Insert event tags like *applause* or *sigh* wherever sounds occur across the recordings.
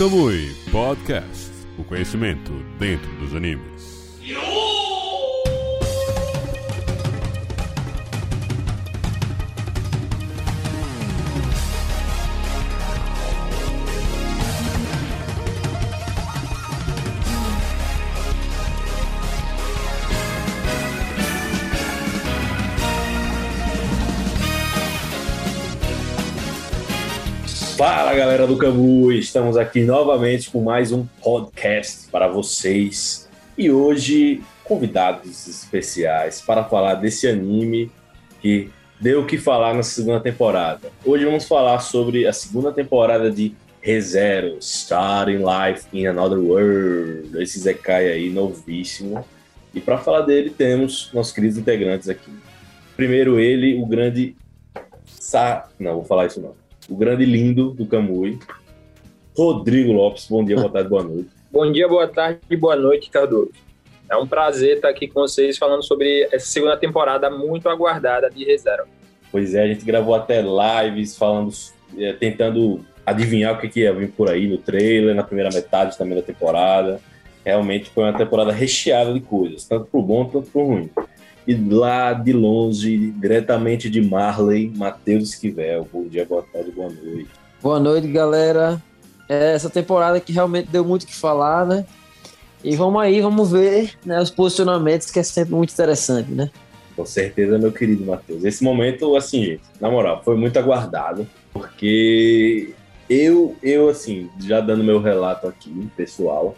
Kamui Podcast. O conhecimento dentro dos animes. Fala galera do Camu, estamos aqui novamente com mais um podcast para vocês e hoje convidados especiais para falar desse anime que deu o que falar na segunda temporada. Hoje vamos falar sobre a segunda temporada de ReZero, Starting Life in Another World, esse Zekai aí novíssimo. E para falar dele temos nossos queridos integrantes aqui. Primeiro ele, o grande Sa... Não, vou falar isso não o grande lindo do Camui, Rodrigo Lopes. Bom dia, boa tarde, boa noite. Bom dia, boa tarde e boa noite, Cardoso. É um prazer estar aqui com vocês falando sobre essa segunda temporada muito aguardada de Reserva. Pois é, a gente gravou até lives falando, é, tentando adivinhar o que, que ia vir por aí no trailer, na primeira metade também da temporada. Realmente foi uma temporada recheada de coisas, tanto pro bom quanto pro ruim. E lá de longe, diretamente de Marley, Matheus Esquivel. Bom dia, boa tarde, boa noite. Boa noite, galera. É essa temporada que realmente deu muito o que falar, né? E vamos aí, vamos ver né, os posicionamentos, que é sempre muito interessante, né? Com certeza, meu querido Matheus. Esse momento, assim, gente, na moral, foi muito aguardado, porque eu, eu assim, já dando meu relato aqui, pessoal,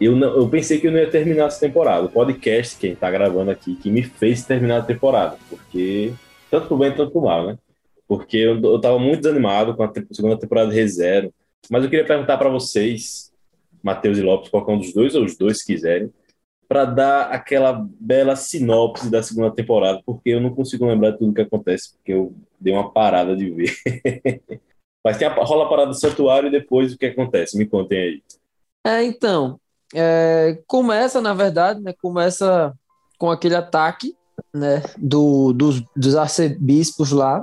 eu, não, eu pensei que eu não ia terminar essa temporada. O podcast, quem tá gravando aqui, que me fez terminar a temporada. Porque, tanto pro bem, tanto pro mal, né? Porque eu, eu tava muito desanimado com a te segunda temporada de ReZero. Mas eu queria perguntar para vocês, Matheus e Lopes, qualquer um dos dois, ou os dois, se quiserem, para dar aquela bela sinopse da segunda temporada, porque eu não consigo lembrar de tudo que acontece, porque eu dei uma parada de ver. *laughs* Mas tem a, rola a parada do santuário e depois o que acontece? Me contem aí. É, então, é, começa, na verdade, né, começa com aquele ataque né, do, dos, dos arcebispos lá,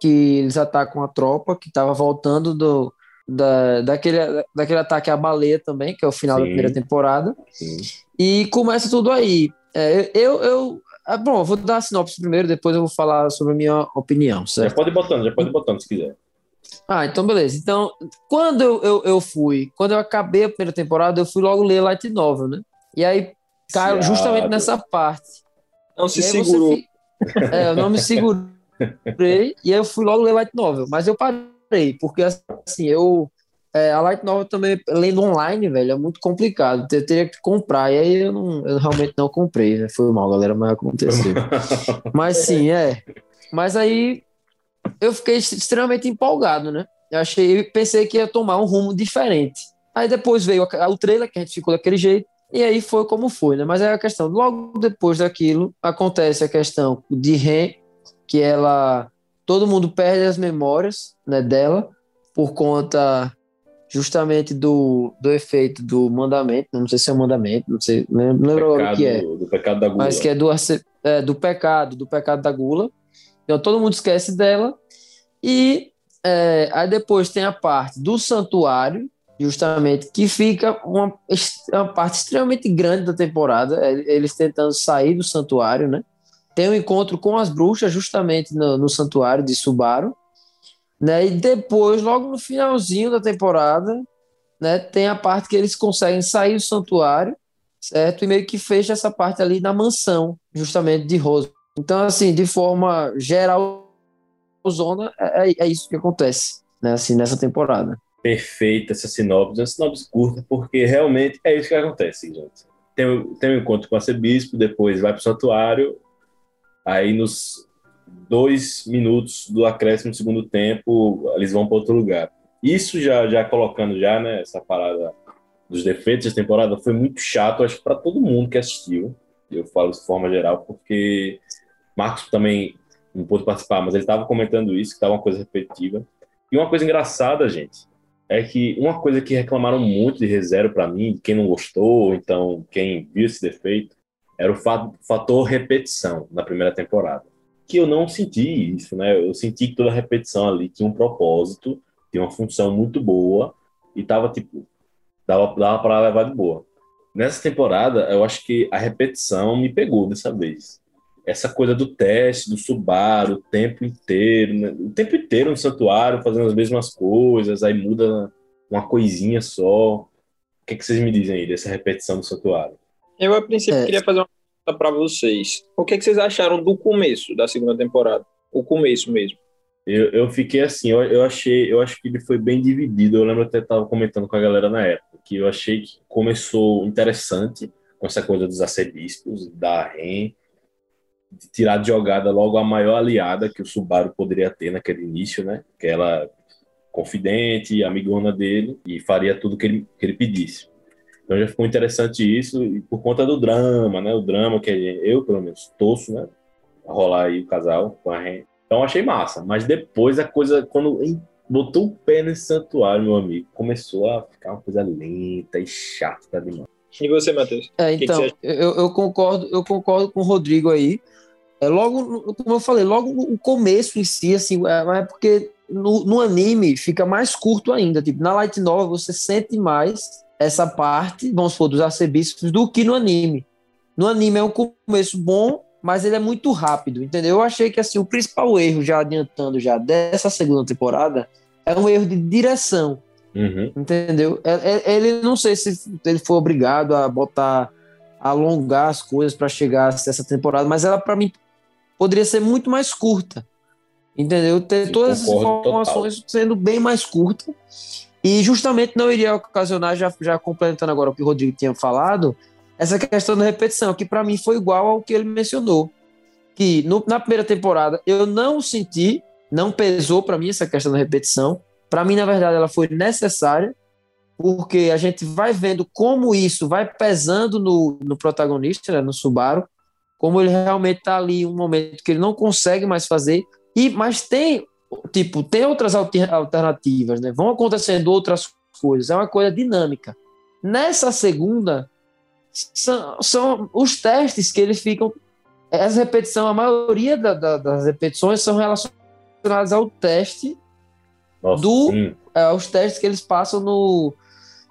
que eles atacam a tropa que estava voltando do, da, daquele, daquele ataque à baleia também, que é o final Sim. da primeira temporada. Sim. E começa tudo aí. É, eu, eu ah, bom, vou dar a sinopse primeiro, depois eu vou falar sobre a minha opinião, certo? Já pode ir botando, já pode ir botando se quiser. Ah, então beleza. Então, quando eu, eu, eu, fui, quando eu acabei a primeira temporada, eu fui logo ler Light Novel, né? E aí caiu justamente nessa parte. Não se segurou. Fica... É, eu não me segurei, e aí eu fui logo ler Light Novel. Mas eu parei, porque assim, eu. É, a Light Novel também, lendo online, velho, é muito complicado. Eu teria que comprar, e aí eu, não, eu realmente não comprei, né? Foi mal, galera, mas aconteceu. *laughs* mas sim, é. Mas aí eu fiquei extremamente empolgado, né? Eu achei, pensei que ia tomar um rumo diferente. Aí depois veio o trailer, que a gente ficou daquele jeito, e aí foi como foi, né? Mas é a questão, logo depois daquilo, acontece a questão de Ren, que ela. Todo mundo perde as memórias né, dela por conta justamente do, do efeito do mandamento, não sei se é o mandamento, não sei, não lembro o que é. Do pecado da gula. Mas que é do, é do pecado, do pecado da gula. Então todo mundo esquece dela e é, aí depois tem a parte do santuário, justamente, que fica uma, uma parte extremamente grande da temporada, é, eles tentando sair do santuário, né? Tem um encontro com as bruxas, justamente no, no santuário de Subaru. Né? E depois, logo no finalzinho da temporada, né, tem a parte que eles conseguem sair do santuário, certo? E meio que fecha essa parte ali na mansão, justamente de Rose. Então, assim, de forma geral, zona, é, é, é isso que acontece, né, assim, nessa temporada. Perfeita essa sinopse, uma sinopse curta, porque realmente é isso que acontece, gente. Tem, tem um encontro com o arcebispo, depois vai para o santuário, aí nos dois minutos do acréscimo do segundo tempo, eles vão para outro lugar. Isso já, já colocando já, né, essa parada dos defeitos da temporada foi muito chato, acho para todo mundo que assistiu. Eu falo de forma geral, porque Marcos também não pôde participar, mas ele estava comentando isso, que estava uma coisa repetitiva. E uma coisa engraçada, gente, é que uma coisa que reclamaram muito de reserva para mim, quem não gostou, então quem viu esse defeito, era o fator repetição na primeira temporada. Que eu não senti isso, né? Eu senti que toda repetição ali tinha um propósito, tinha uma função muito boa, e tava tipo, dava, dava para levar de boa. Nessa temporada, eu acho que a repetição me pegou dessa vez. Essa coisa do teste, do Subaru, o tempo inteiro, né? o tempo inteiro no santuário, fazendo as mesmas coisas, aí muda uma coisinha só. O que, é que vocês me dizem aí dessa repetição do santuário? Eu, a princípio, É. queria fazer uma pergunta para vocês. O que, é que vocês acharam do começo da segunda temporada? O começo mesmo. Eu, eu fiquei assim, eu, eu achei, eu acho que ele foi bem dividido. Eu lembro até estava comentando com a galera na época que eu achei que começou interessante com essa coisa dos arcebispos, da REM, de tirar de jogada logo a maior aliada que o Subaru poderia ter naquele início, né? Que ela confidente, amigona dele e faria tudo que ele, que ele pedisse. Então já ficou interessante isso e por conta do drama, né? O drama que eu, pelo menos, torço, né? A rolar aí o casal com a REM. Então achei massa, mas depois a coisa, quando hein, botou o pé nesse santuário, meu amigo, começou a ficar uma coisa lenta e chata demais. E você, Matheus? É, que que então, você eu, eu concordo, eu concordo com o Rodrigo aí. É, logo, como eu falei, logo no começo em si, assim, é, é porque no, no anime fica mais curto ainda. Tipo, na Light Novel você sente mais essa parte, vamos supor, dos arcebispos do que no anime. No anime é um começo bom, mas ele é muito rápido, entendeu? Eu achei que assim, o principal erro, já adiantando já dessa segunda temporada, é um erro de direção. Uhum. Entendeu? É- é- Ele não sei se ele foi obrigado a botar, a alongar as coisas para chegar a essa temporada, mas ela para mim poderia ser muito mais curta. Entendeu? Ter Sim, todas as concordo informações sendo bem mais curta. E justamente não iria ocasionar, já, já complementando agora o que o Rodrigo tinha falado, essa questão da repetição, que para mim foi igual ao que ele mencionou. Que no- na primeira temporada eu não senti, não pesou para mim essa questão da repetição. Para mim, na verdade, ela foi necessária, porque a gente vai vendo como isso vai pesando no, no protagonista, né, no Subaru, como ele realmente está ali um momento que ele não consegue mais fazer, e mas tem tipo tem outras alter- alternativas, né? Vão acontecendo outras coisas, é uma coisa dinâmica. Nessa segunda são, são os testes que eles ficam essa repetição, a maioria da- da- das repetições são relacionadas ao teste Nossa, Do- é, os testes que eles passam no,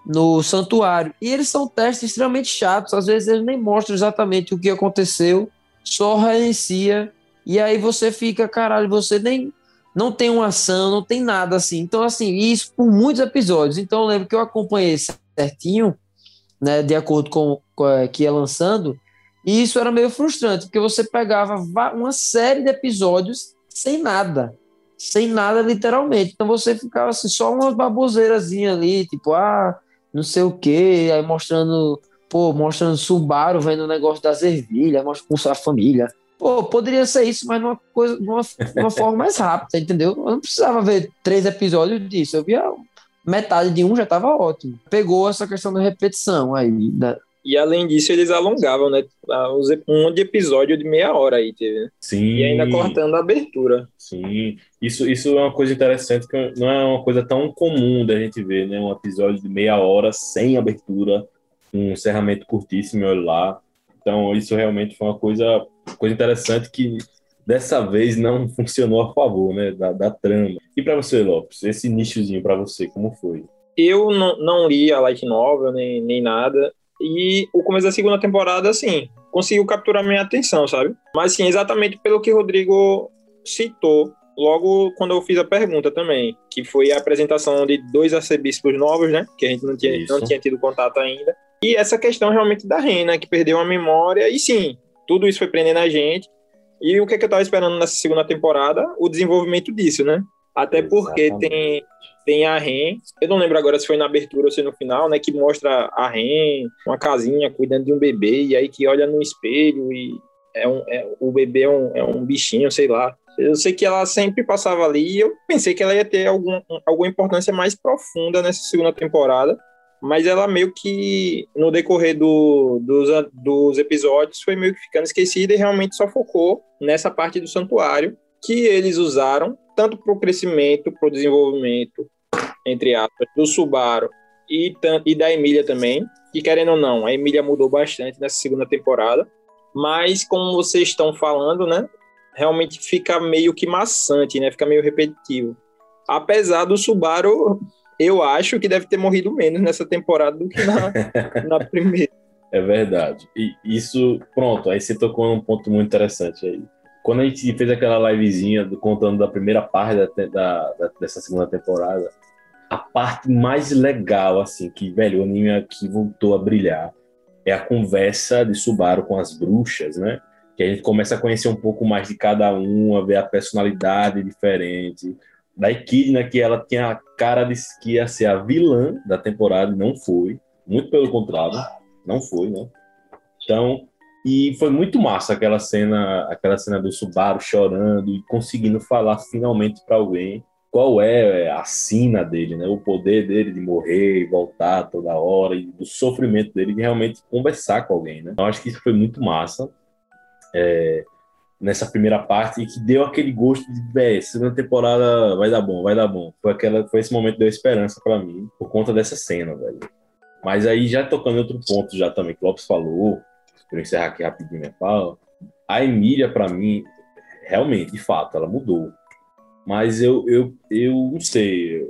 no santuário. E eles são testes extremamente chatos, às vezes eles nem mostram exatamente o que aconteceu, só reinicia, e aí você fica, caralho, você nem não tem uma ação, não tem nada assim. Então, assim, isso por muitos episódios. Então, eu lembro que eu acompanhei certinho, né, de acordo com, com a, que ia lançando, e isso era meio frustrante, porque você pegava va- uma série de episódios sem nada sem nada literalmente. Então você ficava assim, só umas baboseirazinhas ali, tipo, ah, não sei o quê, aí mostrando, pô, mostrando Subaru vendo o negócio das ervilhas, mostrando com sua família. Pô, poderia ser isso, mas numa coisa, numa, numa *laughs* forma mais rápida, entendeu? Eu não precisava ver três episódios disso, eu via metade de um já tava ótimo. Pegou essa questão da repetição aí, da, E além disso, eles alongavam, né? Ah, Um de episódio de meia hora aí teve, né? Sim. E ainda cortando a abertura. Sim, isso, isso é uma coisa interessante, que não é uma coisa tão comum da gente ver, né? Um episódio de meia hora sem abertura, um encerramento curtíssimo, olha lá. Então, isso realmente foi uma coisa, coisa interessante que dessa vez não *laughs* funcionou a favor, né? Da, da trama. E para você, Lopes, esse iníciozinho para você, como foi? Eu não, não li a light novel, nem, nem nada. E o começo da segunda temporada, assim, conseguiu capturar minha atenção, sabe? Mas, sim, exatamente pelo que o Rodrigo citou logo quando eu fiz a pergunta também, que foi a apresentação de dois arcebispos novos, né? Que a gente não tinha, Isso. não tinha tido contato ainda. E essa questão realmente da Rena, que perdeu a memória. E sim, tudo isso foi prendendo a gente. E o que, é que eu tava esperando nessa segunda temporada? O desenvolvimento disso, né? Até porque Exatamente. tem, tem a Ren, eu não lembro agora se foi na abertura ou se no final, né? Que mostra a Ren, uma casinha cuidando de um bebê, e aí que olha no espelho e é um, é- o bebê é um, é um bichinho, sei lá. Eu sei que ela sempre passava ali e eu pensei que ela ia ter algum, alguma importância mais profunda nessa segunda temporada, mas ela meio que, no decorrer do, dos, dos episódios, foi meio que ficando esquecida e realmente só focou nessa parte do santuário que eles usaram tanto para o crescimento, para o desenvolvimento, entre aspas, do Subaru e, e da Emília também, que querendo ou não, a Emília mudou bastante nessa segunda temporada, mas como vocês estão falando, né, realmente fica meio que maçante, né, fica meio repetitivo. Apesar do Subaru, eu acho que deve ter morrido menos nessa temporada do que na, *laughs* na primeira. É verdade. E isso, pronto, aí você tocou num ponto muito interessante aí. Quando a gente fez aquela livezinha do, contando da primeira parte da, da, da, dessa segunda temporada, a parte mais legal, assim, que, velho, o anime aqui voltou a brilhar, é a conversa de Subaru com as bruxas, né? Que a gente começa a conhecer um pouco mais de cada um, a ver a personalidade diferente. Da Equidna, que ela tinha a cara de que ia ser a vilã da temporada, não foi. Muito pelo contrário não foi, né? Então, e foi muito massa aquela cena, aquela cena do Subaru chorando e conseguindo falar finalmente para alguém qual é a sina dele, né? O poder dele de morrer e voltar toda hora e do sofrimento dele de realmente conversar com alguém, né? Eu acho que isso foi muito massa é, nessa primeira parte e que deu aquele gosto de, velho, segunda temporada vai dar bom, vai dar bom. Foi aquela, foi esse momento que deu esperança para mim por conta dessa cena, velho. Mas aí, já tocando em outro ponto, já também, que o Lopes falou, para encerrar aqui rapidinho minha fala, a Emília, para mim, realmente, de fato, ela mudou. Mas eu, eu, eu não sei,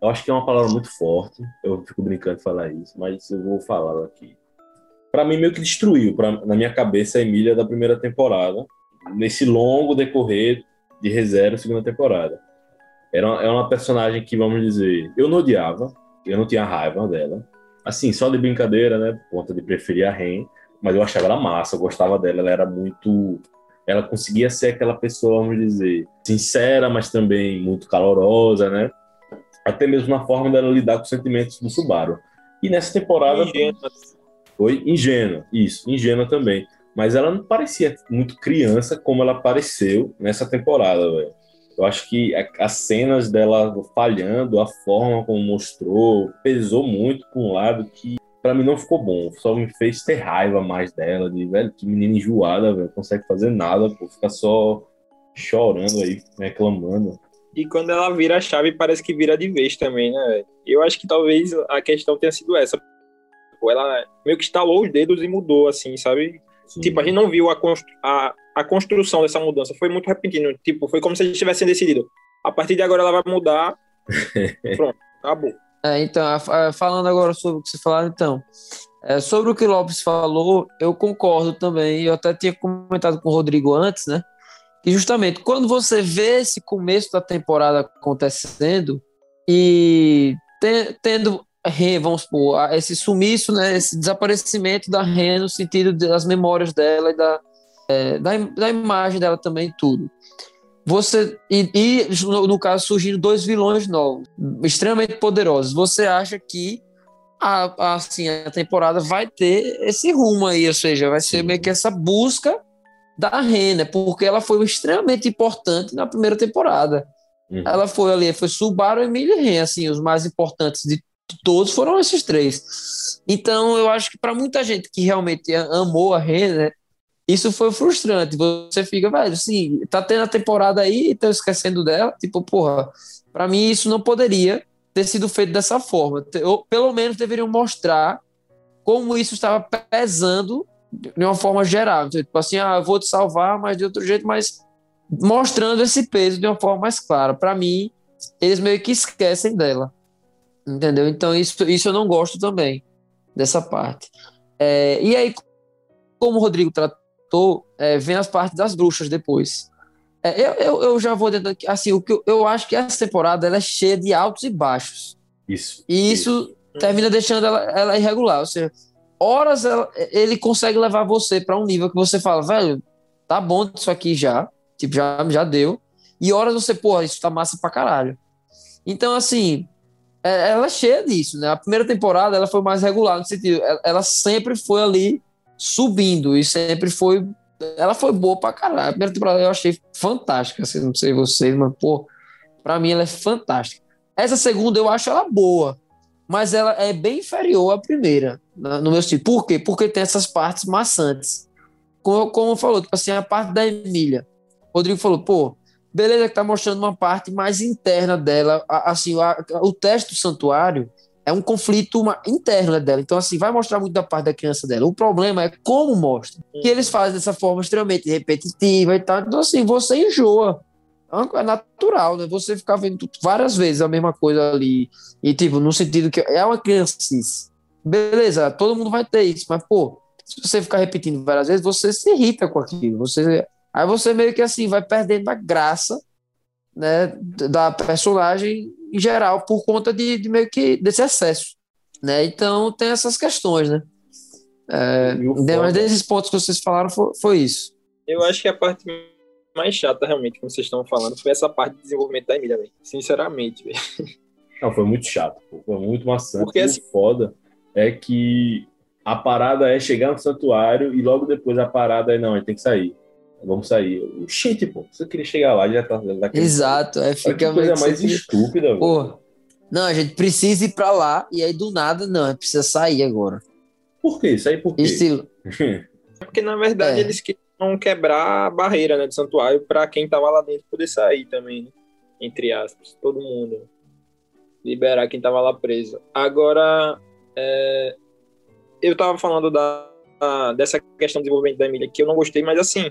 eu acho que é uma palavra muito forte, eu fico brincando de falar isso, mas eu vou falar aqui. Para mim, meio que destruiu, pra, na minha cabeça, a Emília da primeira temporada, nesse longo decorrer de reserva segunda temporada. Era uma, era uma personagem que, vamos dizer, eu não odiava, eu não tinha raiva dela, assim, só de brincadeira, né? Por conta de preferir a Ren, mas eu achava ela massa, eu gostava dela, ela era muito. Ela conseguia ser aquela pessoa, vamos dizer, sincera, mas também muito calorosa, né? Até mesmo na forma dela lidar com os sentimentos do Subaru. E nessa temporada. Ingênua. Foi ingênua, isso, ingênua também. Mas ela não parecia muito criança como ela apareceu nessa temporada, velho. Eu acho que as cenas dela falhando, a forma como mostrou, pesou muito para um lado que para mim não ficou bom. Só me fez ter raiva mais dela, de velho, que menina enjoada, velho, não consegue fazer nada, pô, fica só chorando aí, reclamando. E quando ela vira a chave, parece que vira de vez também, né? Eu acho que talvez a questão tenha sido essa. Ela meio que estalou os dedos e mudou, assim, sabe? Sim. Tipo, a gente não viu a, a, a construção dessa mudança. Foi muito repentino. Tipo, foi como se a gente tivesse decidido. A partir de agora ela vai mudar. *laughs* Pronto, acabou. É, então, falando agora sobre o que você falou, então. É, sobre o que Lopes falou, eu concordo também. Eu até tinha comentado com o Rodrigo antes, né? Que justamente quando você vê esse começo da temporada acontecendo e te, tendo Ren, vamos supor, esse sumiço, né, esse desaparecimento da Ren no sentido das memórias dela e da, é, da, da, imagem dela também, tudo. Você e, e no, no, caso surgindo dois vilões novos, extremamente poderosos. Você acha que a, a, assim a temporada vai ter esse rumo aí, ou seja, vai ser meio que essa busca da Ren, né? Porque ela foi extremamente importante na primeira temporada. Uhum. Ela foi ali, foi Subaru, Emília e Ren, assim, os mais importantes de todos foram esses três. Então, eu acho que para muita gente que realmente amou a Ren, né, isso foi frustrante. Você fica, velho, assim, tá tendo a temporada aí e tá esquecendo dela. Tipo, porra, para mim isso não poderia ter sido feito dessa forma. Pelo menos deveriam mostrar como isso estava pesando de uma forma geral. Então, tipo assim, ah, eu vou te salvar, mas de outro jeito, mas mostrando esse peso de uma forma mais clara. Para mim, eles meio que esquecem dela. Entendeu? Então, isso, isso eu não gosto também, dessa parte. É, e aí, como o Rodrigo tratou, é, vem as partes das bruxas depois. É, eu, eu, eu, já vou dentro aqui, assim, o que eu, eu, acho que essa temporada ela é cheia de altos e baixos. Isso. E isso, isso. termina deixando ela, ela, irregular. Ou seja, horas ela, ele consegue levar você para um nível que você fala, velho, tá bom isso aqui já, tipo, já, já deu. E horas você, porra, isso tá massa pra caralho. Então, assim, é, ela é cheia disso, né? A primeira temporada ela foi mais regular, no sentido, ela sempre foi ali subindo e sempre foi. Ela foi boa pra caralho. A primeira temporada eu achei fantástica, assim, não sei vocês, mas, pô, pra mim ela é fantástica. Essa segunda eu acho ela boa, mas ela é bem inferior à primeira, no meu estilo. Por quê? Porque tem essas partes maçantes. Como, como falou, tipo assim, a parte da Emília. Rodrigo falou, pô, beleza que tá mostrando uma parte mais interna dela, assim, a, o teste do santuário é um conflito uma, interno dela, então assim, vai mostrar muito da parte da criança dela, o problema é como mostra, que eles fazem dessa forma extremamente repetitiva e tal, então assim, você enjoa, é natural, né? Você ficar vendo várias vezes a mesma coisa ali. E, tipo, no sentido que é uma criança Beleza, todo mundo vai ter isso, mas, pô, se você ficar repetindo várias vezes, você se irrita com aquilo. Você, aí você meio que assim vai perdendo a graça né, da personagem em geral por conta de, de meio que desse excesso. Né? Então tem essas questões, né? É, mas desses pontos que vocês falaram foi, foi isso. Eu acho que a parte mais chata, realmente, como vocês estão falando, foi essa parte de desenvolvimento da Emília, véio. sinceramente. Véio. Não, foi muito chato, pô. foi muito maçante. Porque assim, foda é que a parada é chegar no santuário e logo depois a parada é, não, gente tem que sair. Vamos sair. Oxente, pô, você queria chegar lá já tá. Já tá Exato, é, fica que coisa mais estúpida, pô. Não, a gente precisa ir pra lá e aí do nada, não, a gente precisa sair agora. Por quê? Sair por quê? Estilo. *laughs* É porque na verdade é. eles queriam quebrar a barreira né, do santuário para quem tava lá dentro poder sair também, né? entre aspas, todo mundo. Liberar quem tava lá preso. Agora, é, eu tava falando da, dessa questão do desenvolvimento da Emília que eu não gostei, mas assim,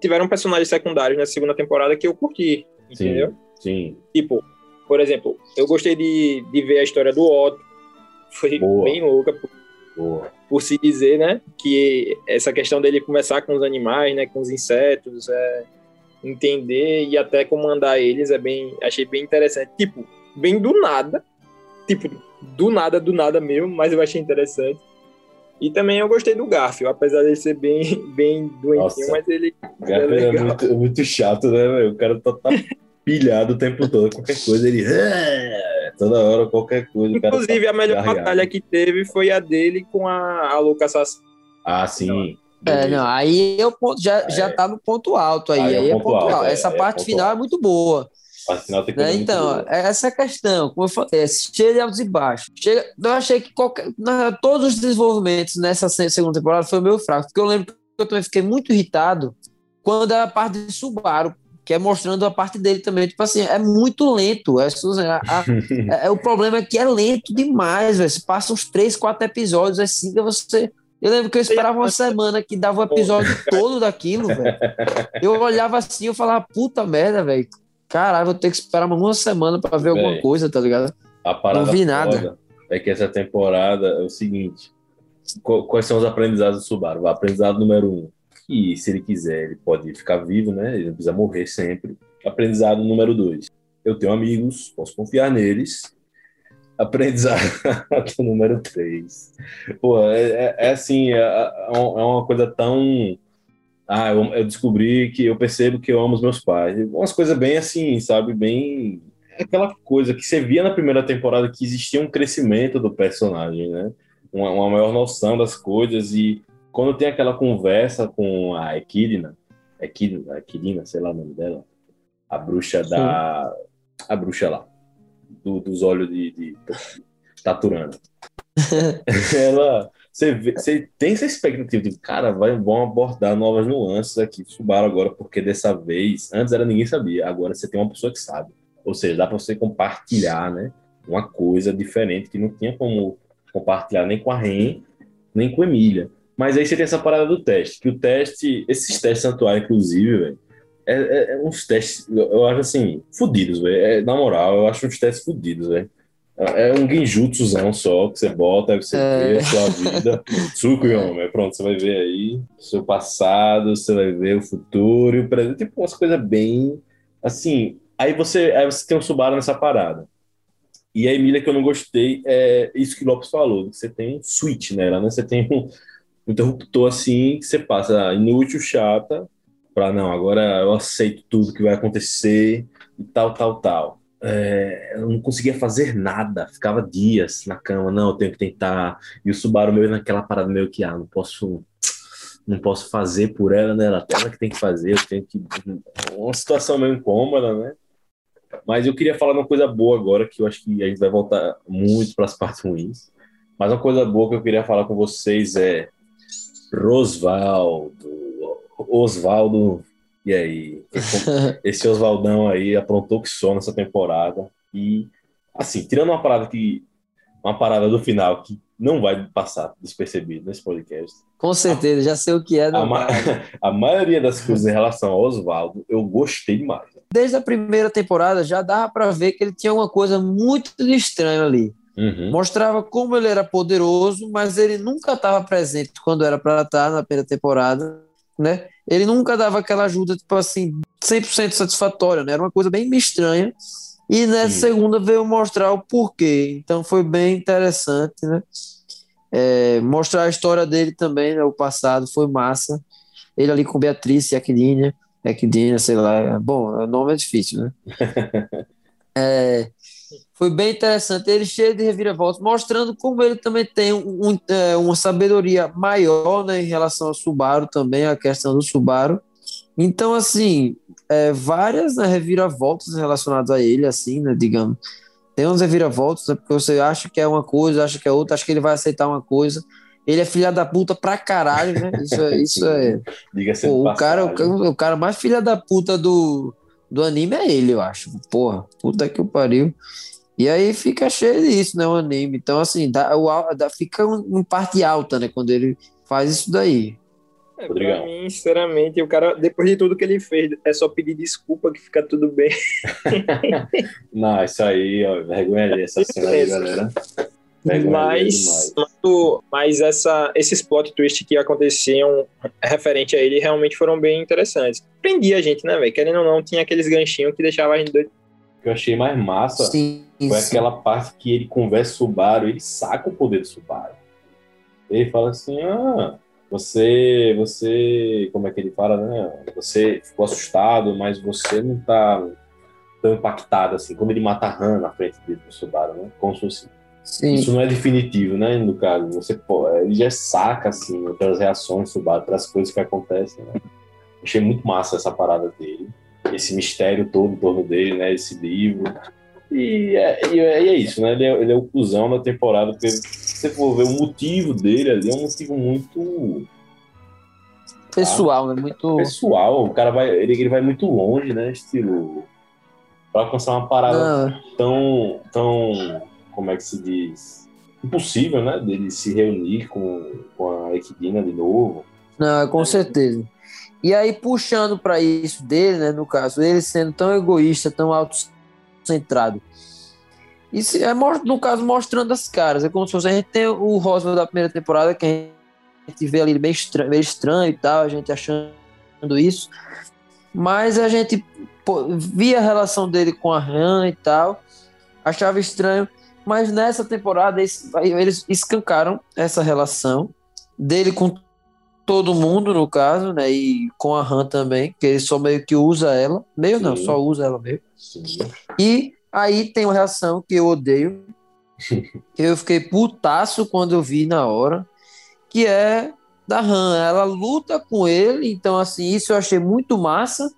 tiveram personagens secundários na segunda temporada que eu curti, entendeu? Sim. Tipo, por exemplo, eu gostei de, de ver a história do Otto. Foi Boa. bem louca, por, Boa. por se dizer, né? Que essa questão dele começar com os animais, né? Com os insetos, é, entender e até comandar eles é bem. Achei bem interessante. Tipo, bem do nada. Tipo, do nada, do nada mesmo, mas eu achei interessante. E também eu gostei do Garfield, apesar de ser bem, *laughs* bem doentinho, Nossa, mas ele. Garfield é, é muito, muito, chato, né, velho? O cara tá, tá *laughs* pilhado o tempo todo, qualquer coisa ele. É", toda hora, qualquer coisa. Inclusive, tá a melhor gargado. batalha que teve foi a dele com a, a Lucas Ah, sim. É, não, aí eu já, é. já tá no ponto alto aí. Aí, é aí é, ponto alto. alto. Essa é, parte final alto. é muito boa. Né? Então, essa é a questão, como eu falei, é cheia de altos e baixos. Chega, eu achei que qualquer, todos os desenvolvimentos nessa segunda temporada foi meio fraco, porque eu lembro que eu também fiquei muito irritado quando a parte de Subaru, que é mostrando a parte dele também, tipo assim, é muito lento. É, a, a, é, *laughs* é, o problema é que é lento demais, velho. Você passa uns três, quatro episódios assim que você. Eu lembro que eu esperava uma semana que dava o um episódio todo daquilo, velho. Eu olhava assim, eu falava, puta merda, velho caralho, vou ter que esperar uma semana para ver Bem, alguma coisa, tá ligado? Não vi nada. É que essa temporada é o seguinte: quais são os aprendizados do Subaru? O aprendizado número um, que se ele quiser, ele pode ficar vivo, né? Ele não precisa morrer sempre. Aprendizado número dois, eu tenho amigos, posso confiar neles. Aprendizado *laughs* número três, Pô, é, é, é assim, é, é, é uma coisa tão ah, eu, eu, descobri que eu percebo que eu amo os meus pais. Umas coisas bem assim, sabe? Bem. Aquela coisa que você via na primeira temporada que existia um crescimento do personagem, né? Uma, uma maior noção das coisas. E quando tem aquela conversa com a Equidna, Equidna, Equidna sei lá o nome dela, a bruxa da. A bruxa lá, do, dos olhos de, de *laughs* Taturana. *laughs* ela você, vê, você tem essa expectativa de, cara, vai, vão abordar novas nuances aqui, Subaru agora, porque dessa vez, antes era ninguém sabia, agora você tem uma pessoa que sabe. Ou seja, dá para você compartilhar, né? Uma coisa diferente que não tinha como compartilhar nem com a Ren, nem com a Emília. Mas aí você tem essa parada do teste, que o teste, esses testes santuários, inclusive, velho, é, é, é, uns testes, eu acho assim, fudidos, velho. É, na moral, eu acho uns testes fudidos, velho. É um genjutsuzão só que você bota, aí você é. vê a sua vida. *laughs* Tsukuyomi, pronto, você vai ver aí o seu passado, você vai ver o futuro e o presente. Tipo, umas coisas bem. Assim, aí você, aí você tem um Subaru nessa parada. E a Emília, que eu não gostei, é isso que o Lopes falou: você tem um switch nela, né? Você tem um, um interruptor assim que você passa inútil, chata, para não, agora eu aceito tudo que vai acontecer e tal, tal, tal é, eu não conseguia fazer nada, ficava dias na cama, não, eu tenho que tentar. E o Subaru meio naquela parada meio que, ah, não posso, não posso fazer por ela, né? Ela, ela que tem que fazer, eu tenho que. Uma situação meio incômoda, né? Mas eu queria falar uma coisa boa agora, que eu acho que a gente vai voltar muito para as partes ruins. Mas uma coisa boa que eu queria falar com vocês é Rosvaldo. Osvaldo e aí, *laughs* esse Oswaldão aí aprontou que só nessa temporada. E, assim, tirando uma parada que. Uma parada do final que não vai passar despercebido nesse podcast. Com certeza, já sei o que é. A, ma- *laughs* a maioria das coisas em relação ao Oswaldo, eu gostei demais. Desde a primeira temporada já dava pra ver que ele tinha uma coisa muito estranha ali. Uhum. Mostrava como ele era poderoso, mas ele nunca estava presente quando era para estar na primeira temporada, né? Ele nunca dava aquela ajuda, tipo assim, 100% satisfatória, né? Era uma coisa bem estranha. E nessa Sim. segunda veio mostrar o porquê. Então foi bem interessante, né? É, mostrar a história dele também, né? O passado foi massa. Ele ali com Beatriz e Aquilina, Aquilina, sei lá. Bom, o nome é difícil, né? *laughs* É, foi bem interessante. Ele cheio de reviravoltas, mostrando como ele também tem um- um, é, uma sabedoria maior né, em relação ao Subaru também, a questão do Subaru. Então, assim, é, várias né, reviravoltas relacionadas a ele, assim, né, digamos. Tem uns reviravoltas, né, porque você acha que é uma coisa, acha que é outra, acha que ele vai aceitar uma coisa. Ele é filha da puta pra caralho, né? Isso é. Isso é *laughs* Diga-se Pô, o, cara, o, o cara mais filha da puta do, do anime é ele, eu acho. Porra, puta que o pariu. E aí fica cheio disso, né? O anime. Então, assim, dá, o, dá, fica um- em parte alta, né? Quando ele faz isso daí. É, Rodrigão. pra mim, sinceramente, o cara, depois de tudo que ele fez, é só pedir desculpa que fica tudo bem. *laughs* Não, isso aí, ó, vergonha ali, essa cena aí, galera. Vergonha ali Mas, mas, o- mas essa, esses plot twists que aconteciam referente a ele realmente foram bem interessantes. Prendia a gente, né, velho? Querendo ou não, tinha aqueles ganchinhos que deixavam a gente doido. Que eu achei mais massa Sim, foi sim. aquela parte que ele conversa com o Subaru, ele saca o poder do Subaru. Ele fala assim, ah, você, você, como é que ele fala, né? Você ficou assustado, mas você não tá tão impactado assim. Quando ele mata a Han na frente dele do Subaru, né? Como se fosse Sim. Isso não é definitivo, né? No caso, você pô, ele já saca assim outras reações sobre outras coisas que acontecem. Né? Achei muito massa essa parada dele, esse mistério todo em torno dele, né? Esse livro. E é, e é, e é isso, né? Ele é, ele é o cuzão da temporada, porque se você for ver o motivo dele ali, é um motivo muito Pessoal, né? Muito. pessoal. O cara vai, ele, ele vai muito longe, né? Estilo. Pra alcançar uma parada Não, tão, tão, como é que se diz, impossível, né? Dele se reunir com, com a Equidina de novo. não, com certeza. E aí, puxando para isso dele, né? No caso, ele sendo tão egoísta, tão autocentrado. Isso é, no caso, mostrando as caras. É como se fosse a gente tem o Roswell da primeira temporada, que a gente vê ali bem estranho, meio estranho e tal, a gente achando isso. Mas a gente pô, via a relação dele com a Han e tal, achava estranho. Mas nessa temporada eles, eles escancaram essa relação dele com todo mundo, no caso, né? E com a Han também, que ele só meio que usa ela. Meio não, Sim. só usa ela mesmo. Sim. E aí tem uma reação que eu odeio. *laughs* que eu fiquei putaço quando eu vi na hora. Que é da Han. Ela luta com ele, então assim, isso eu achei muito massa.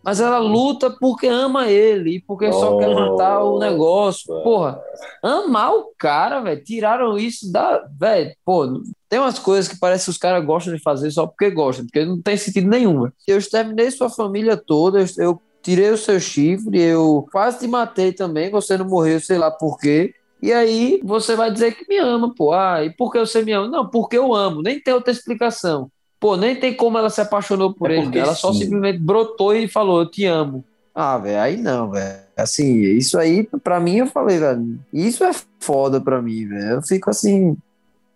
Mas ela luta porque ama ele, e porque só quer matar o negócio. Porra, amar o cara, velho. Tiraram isso da. Velho, pô, tem umas coisas que parece que os caras gostam de fazer só porque gostam, porque não tem sentido nenhum. Eu exterminei sua família toda, eu, tirei o seu chifre, eu quase te matei também, você não morreu, sei lá por quê. E aí você vai dizer que me ama, pô. Ah, e por que você me ama? Não, porque eu amo, nem tem outra explicação. Pô, nem tem como ela se apaixonou por É ele. Ela só sim. simplesmente brotou e falou, eu te amo. Ah, velho, aí não, velho. Assim, isso aí, pra mim, eu falei, velho, isso é foda pra mim, velho. Eu fico assim,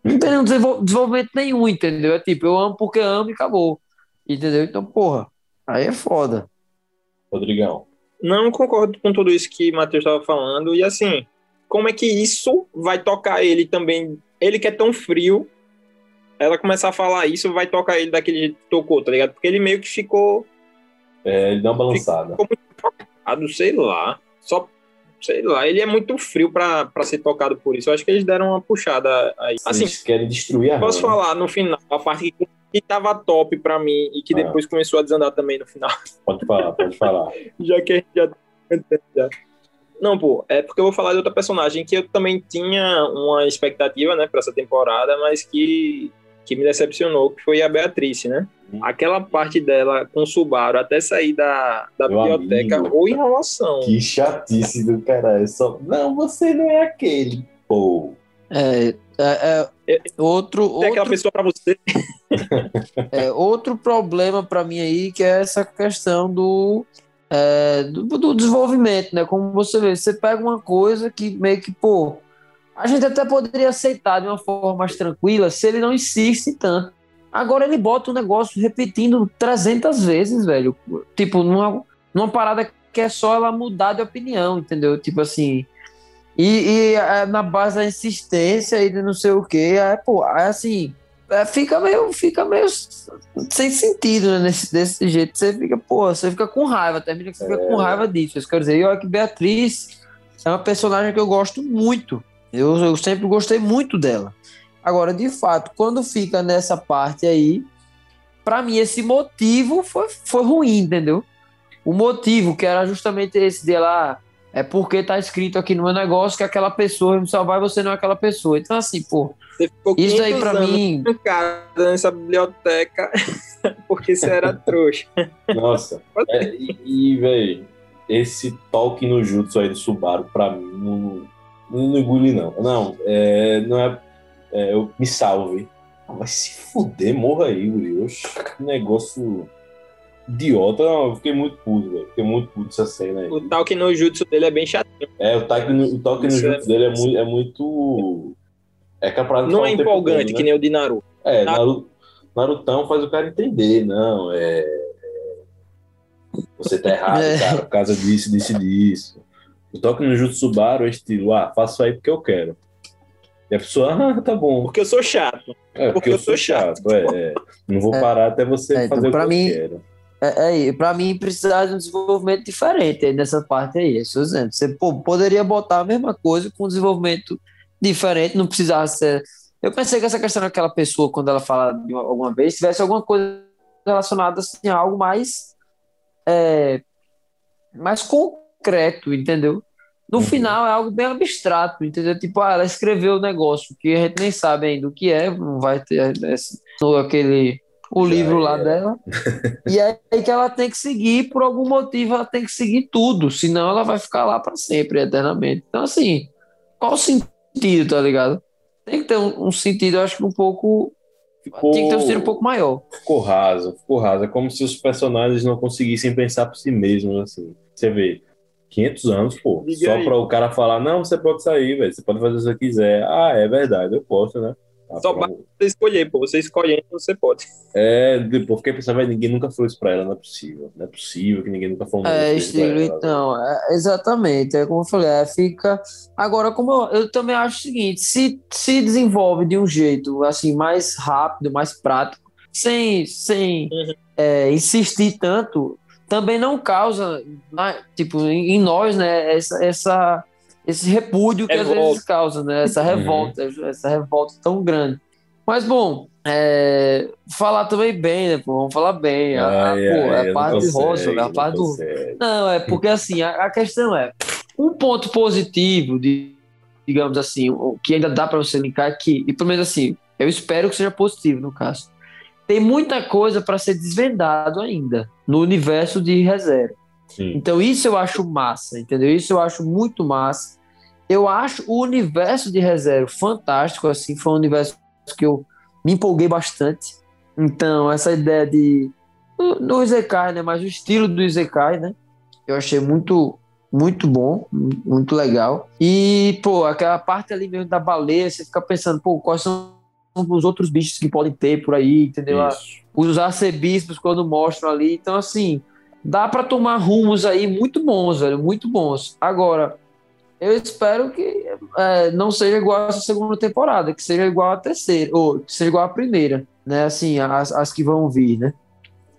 não tem desenvolvimento nenhum, entendeu? É tipo, eu amo porque amo e acabou. Entendeu? Então, porra, aí é foda. Rodrigão. Não concordo com tudo isso que o Matheus estava falando. E assim, como é que isso vai tocar ele também? Ele que é tão frio, ela começar a falar isso, vai tocar ele daquele jeito que tocou, tá ligado? Porque ele meio que ficou, É, ele dá uma balançada. ah, sei lá, só, sei lá, ele é muito frio pra pra ser tocado por isso. Eu acho que eles deram uma puxada aí. Assim, Eles querem destruir a posso falar no final, a parte que, que tava top pra mim e que Ah. depois começou a desandar também no final. Pode falar, pode falar. *laughs* já que a gente já. já. Não, pô, é porque eu vou falar de outra personagem que eu também tinha uma expectativa, né, pra essa temporada, mas que, que me decepcionou, que foi a Beatriz, né? Hum. Aquela parte dela com o Subaru até sair da, da Meu biblioteca, amigo. ou enrolação. Que chatice do caralho. Só, não, você não é aquele. Pô. É, É, é, outro, Tem aquela outro, pessoa pra você. *laughs* é, outro problema para mim aí que é essa questão do, é, do, do desenvolvimento, né? Como você vê, você pega uma coisa que meio que, pô, a gente até poderia aceitar de uma forma mais tranquila se ele não insiste tanto. Agora ele bota o negócio repetindo 300 vezes, velho. Tipo, numa, numa parada que é só ela mudar de opinião, entendeu? Tipo assim. E, e é, na base da insistência e de não sei o que, é, pô, é assim. é, fica meio, fica meio sem sentido, né? Nesse, desse jeito. Você fica, pô, você fica com raiva, termina que você fica com raiva disso. Isso quer dizer, eu que Beatriz é uma personagem que eu gosto muito. Eu, eu sempre gostei muito dela. Agora, de fato, quando fica nessa parte aí, para mim esse motivo foi, foi ruim, entendeu? O motivo que era justamente esse de lá é porque tá escrito aqui no meu negócio que aquela pessoa vai me salvar e você não é aquela pessoa. Então, assim, pô, Você ficou isso aí 500 pra anos mim. trancada nessa biblioteca *laughs* porque você era trouxa. Nossa. *laughs* É, e, e velho, esse toque no jutsu aí do Subaru, pra mim, não, não, engole, não. Não, é, não é, é, Eu me salve. Vai se fuder, morra aí, Guri. Oxe, que negócio idiota. Não, eu fiquei muito puto, velho. Fiquei muito puto essa cena aí. O talk no jutsu dele é bem chatinho. É, o toque no, o toque no é- jutsu dele é muito. É, muito... é que a parada Não é empolgante todo, né? que nem o de Naruto. É, Naruto, Narutão faz o cara entender, não, é. é, Você tá errado, É. cara, por causa disso, disso e disso. O toque no Jutsu Subaru é estilo, ah, faço aí porque eu quero. E a pessoa, ah, tá bom. Porque eu sou chato. É, porque, eu sou chato, é, é. Não vou parar até você É, então, fazer o que pra eu mim- quero. É, é, para mim precisar de um desenvolvimento diferente aí nessa parte aí. Estou dizendo. Você pô, poderia botar a mesma coisa com um desenvolvimento diferente, não precisava ser. Eu pensei que essa questão daquela pessoa, quando ela fala de uma- alguma vez, tivesse alguma coisa relacionada assim, a algo mais, é, mais concreto, entendeu? No final é algo bem abstrato, entendeu? Tipo, ah, ela escreveu o negócio que a gente nem sabe ainda o que é, não vai ter esse- no aquele o livro lá dela. *laughs* E é aí que ela tem que seguir, por algum motivo, ela tem que seguir tudo, senão ela vai ficar lá para sempre, eternamente. Então, assim, qual o sentido, tá ligado? Tem que ter um, um sentido, eu acho que um pouco. Ficou, Tem que ter um sentido um pouco maior. ficou raso, ficou raso. É como se os personagens não conseguissem pensar por si mesmos, assim. Você vê, 500 anos, pô, Diga só pra o cara falar, não, você pode sair, velho, você pode fazer o que você quiser. Ah, é verdade, eu posso, né? Ah, Só amor- Você escolher, pô. Você escolhendo, você pode. É, depois fiquei pensando, velho, ninguém nunca falou isso pra ela, não é possível. Não é possível que ninguém nunca falou um É, estilo, então, é, exatamente, é como eu falei, é, fica. Agora, como eu, eu também acho o seguinte: se se desenvolve de um jeito assim, mais rápido, mais prático, sem, sem Uhum. é, insistir tanto, também não causa, na- tipo, em, nós, né, essa, essa, esse repúdio que às Revolta. vezes causa, né, essa Uhum. revolta, essa revolta tão grande. Mas, bom, é, falar também bem, né, pô, vamos falar bem. A, a- Ai, pô, ai, a não parte de rosa, consegue, a não parte do. consegue. Não, é porque assim, a, a questão é um ponto positivo de, digamos assim, o que ainda dá para você linkar aqui, e pelo menos assim, eu espero que seja positivo no caso. Tem muita coisa para ser desvendado ainda no universo de reserva. Sim. Então isso eu acho massa, entendeu? Isso eu acho muito massa. Eu acho o universo de reserva fantástico, assim, foi um universo que eu me empolguei bastante. Então, essa ideia de no, Isekai, né, mas o estilo do Isekai, né? Eu achei muito muito bom, muito legal. E, pô, aquela parte ali mesmo da baleia, você fica pensando, pô, quais são os outros bichos que podem ter por aí, entendeu? Isso. os arcebispos quando mostram ali. Então, assim, dá para tomar rumos aí muito bons, velho, muito bons. Agora, eu espero que é, não seja igual essa segunda temporada, que seja igual a terceira, ou que seja igual a primeira, né? Assim, as, as que vão vir, né?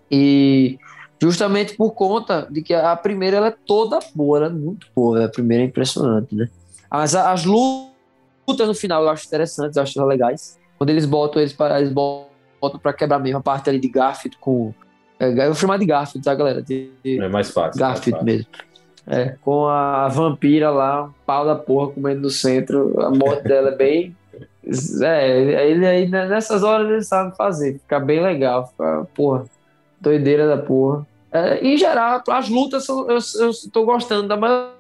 E justamente por conta de que a primeira ela é toda boa, ela é muito boa, a primeira é impressionante, né? As, as lutas no final eu acho interessantes, eu acho legais. Quando eles botam eles para eles botam para quebrar mesmo a parte ali de Garfield com é, eu vou chamar de Garfield, tá, galera? De, de É mais fácil. Garfield mais fácil. mesmo. É, com a vampira lá, um pau da porra comendo no centro. A morte dela é bem. É, ele aí né, nessas horas ele sabe fazer, fica bem legal. Fica, porra, doideira da porra. É, em geral, as lutas eu, eu tô gostando da maioria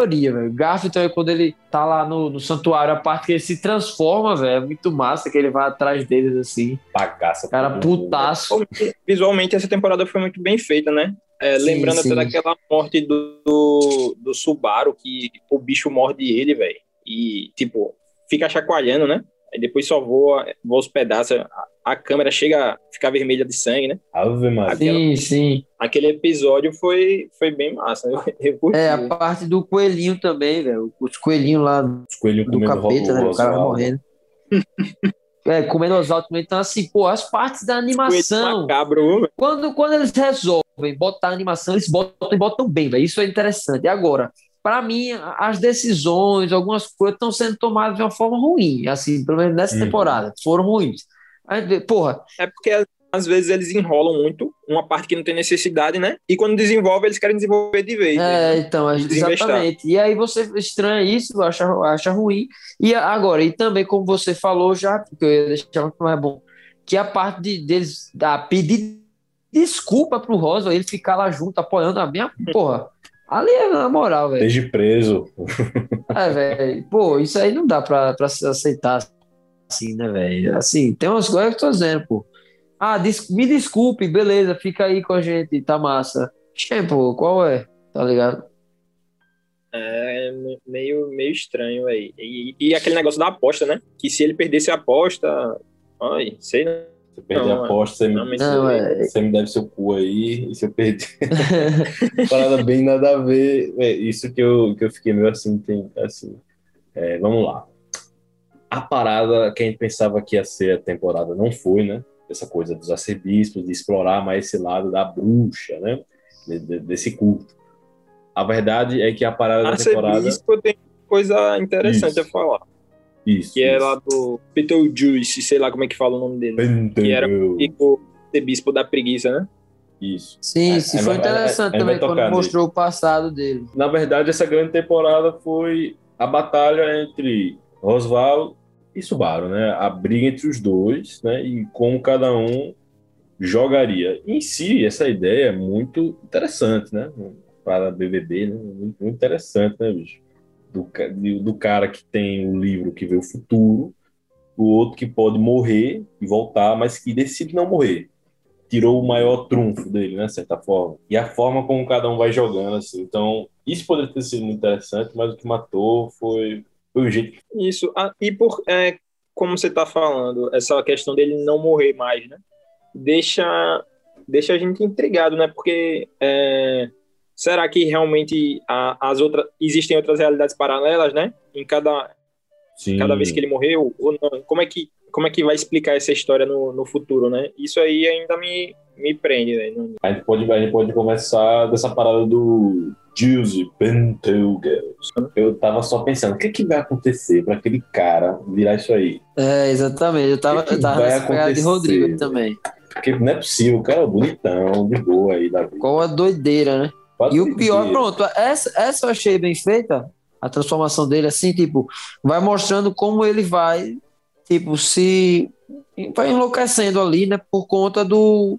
maioria, velho. Garfield também, quando ele tá lá no, no santuário, a parte que ele se transforma, velho, é muito massa, que ele vai atrás deles, assim. Bagaça. Cara, putaço. Visualmente, essa temporada foi muito bem feita, né? É, Sim, lembrando sim. até daquela morte do, do, do Subaru, que o bicho morde ele, velho. E, tipo, fica chacoalhando, né? Aí depois só voa, voa os pedaços. A, a câmera chega a ficar vermelha de sangue, né? Ave Maria. Sim, sim. Aquele episódio foi, foi bem massa. Eu, eu curti. É, a parte do coelhinho também, velho. Os coelhinhos lá Os coelhinhos do comendo capeta, né? O cara morrendo. *laughs* É, comendo Oswaldo também. Então, assim, pô, as partes da animação. macabro, velho. Quando, quando eles resolvem botar a animação, eles botam e botam bem, velho. Isso é interessante. E agora, para mim, as decisões, algumas coisas estão sendo tomadas de uma forma ruim, assim, pelo menos nessa Uhum. temporada, foram ruins. Aí, porra, É porque às vezes eles enrolam muito, uma parte que não tem necessidade, né? E quando desenvolve, eles querem desenvolver de vez. é, né? então, é, exatamente. E aí você estranha isso, acha, acha ruim. E agora, e também, como você falou já, porque eu ia deixar muito mais bom, que a parte de, deles da pedir desculpa pro Rosa, ele ficar lá junto, apoiando a minha, *laughs* porra. Ali é na moral, velho. Desde preso. É, velho. Pô, isso aí não dá pra, pra se aceitar assim, né, velho? Assim, tem umas coisas que eu tô dizendo, pô. Ah, des- me desculpe, beleza, fica aí com a gente, tá massa. Che, pô, qual é? Tá ligado? É me- meio, meio estranho, velho. E, e aquele negócio da aposta, né? Que se ele perdesse a aposta. Ai, sei não. Eu perder Não, a aposta, você me, não, mas- Não, é. você me deve seu cu aí. E se eu perder. *laughs* Parada bem nada a ver. É, isso que eu, que eu fiquei meio assim. Tem, assim é, vamos lá. A parada que a gente pensava que ia ser a temporada não foi, né? Essa coisa dos arcebispos, de explorar mais esse lado da bruxa, né? De- de- desse culto. A verdade é que a parada da temporada. Arcebispo tem coisa interessante Isso. a falar. Isso. Que é isso. lá do Beetlejuice, sei lá como é que fala o nome dele. Que era Entendeu? o arcebispo da preguiça, né? Isso. Sim, É, sim, é, foi é, interessante é, é, também quando mostrou o passado dele. Na verdade, essa grande temporada foi a batalha entre Oswald e Subaru, né? A briga entre os dois, né? E como cada um jogaria. Em si, essa ideia é muito interessante, né? Para BBB, né? Muito, muito interessante, né, bicho? Do, do cara que tem o livro que vê o futuro, o outro que pode morrer e voltar, mas que decide não morrer. Tirou o maior trunfo dele, né, de certa forma. E a forma como cada um vai jogando, assim. Então, isso poderia ter sido muito interessante, mas o que matou foi, foi o jeito Isso. Ah, e por é, como você tá falando, essa questão dele não morrer mais, né? Deixa, deixa a gente intrigado, né? Porque é, será que realmente a- as outras existem outras realidades paralelas, né? Em cada, Sim. cada vez que ele morreu ou não? Como é que como é que vai explicar essa história no, no futuro, né? Isso aí ainda me, me prende, né? A gente pode, a gente pode começar dessa parada do Juicy Pentelgels. Eu tava só pensando, o que, que vai acontecer para aquele cara virar isso aí? É, exatamente. Eu tava, O que eu tava vai nessa pegada de? Rodrigo também. Porque não é possível, o cara é bonitão, de boa aí, Davi. Qual a doideira, né? Quase E o pior, que- pronto, essa, essa eu achei bem feita, a transformação dele, assim, tipo, vai mostrando como ele vai, tipo, se. vai enlouquecendo ali, né, por conta do,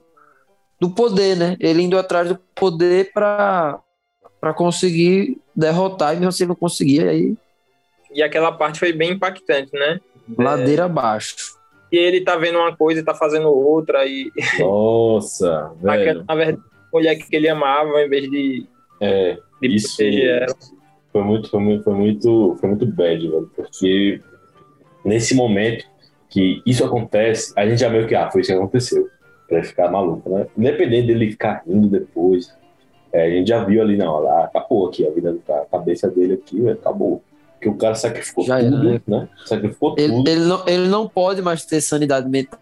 do poder, né? Ele indo atrás do poder para para conseguir derrotar, e mesmo se ele não conseguir, aí E aquela parte foi bem impactante, né? ladeira abaixo. E ele tá vendo uma coisa e tá fazendo outra, e Nossa, *laughs* velho. na verdade, mulher que ele amava, ao invés de, É, de Isso- foi muito, foi muito, foi muito, foi muito bad, velho. Porque nesse momento que isso acontece, a gente já meio que, ah, foi isso que aconteceu. Pra ele ficar maluco, né? Independente dele ficar rindo depois. é, a gente já viu ali, não, lá, acabou aqui a vida do cara, a cabeça dele aqui, velho, acabou. Porque o cara sacrificou Já tudo, né? né? Sacrificou Ele, tudo. ele, não, ele não pode mais ter sanidade mental,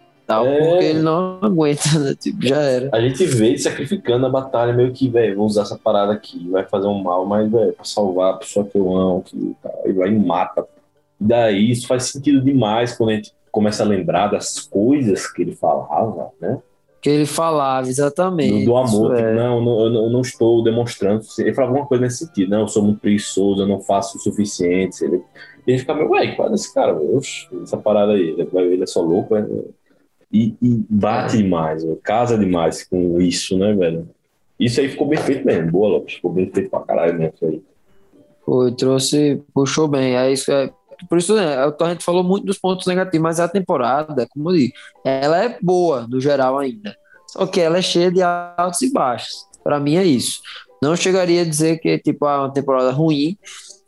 É. porque ele não *laughs* aguenta, né? Tipo, já era. A gente vê ele sacrificando a batalha, meio que, velho, vou usar essa parada aqui, vai fazer um mal, mas, velho, pra salvar a pessoa que eu amo, que tá, e vai e mata. E daí isso faz sentido demais quando a gente começa a lembrar das coisas que ele falava, né? Que ele falava, Do, exatamente. do amor, isso tipo, é. não, não, eu não- estou demonstrando. Ele falava alguma coisa nesse sentido, não, eu sou muito preguiçoso, eu não faço o suficiente. Ele, ele fica meio, ué, que faz esse cara? Oxe, essa parada aí, ele, é só louco, né? E, e bate É. demais, velho, casa demais com isso, né, velho? Isso aí ficou bem feito mesmo, boa, Lopes, ficou bem feito pra caralho mesmo, isso aí. Foi, trouxe, puxou bem. É isso, é, por isso, né, a gente falou muito dos pontos negativos, mas a temporada, como eu digo, ela é boa no geral ainda. Só que ela é cheia de altos e baixos. Para mim é isso. Não chegaria a dizer que tipo ah, uma temporada ruim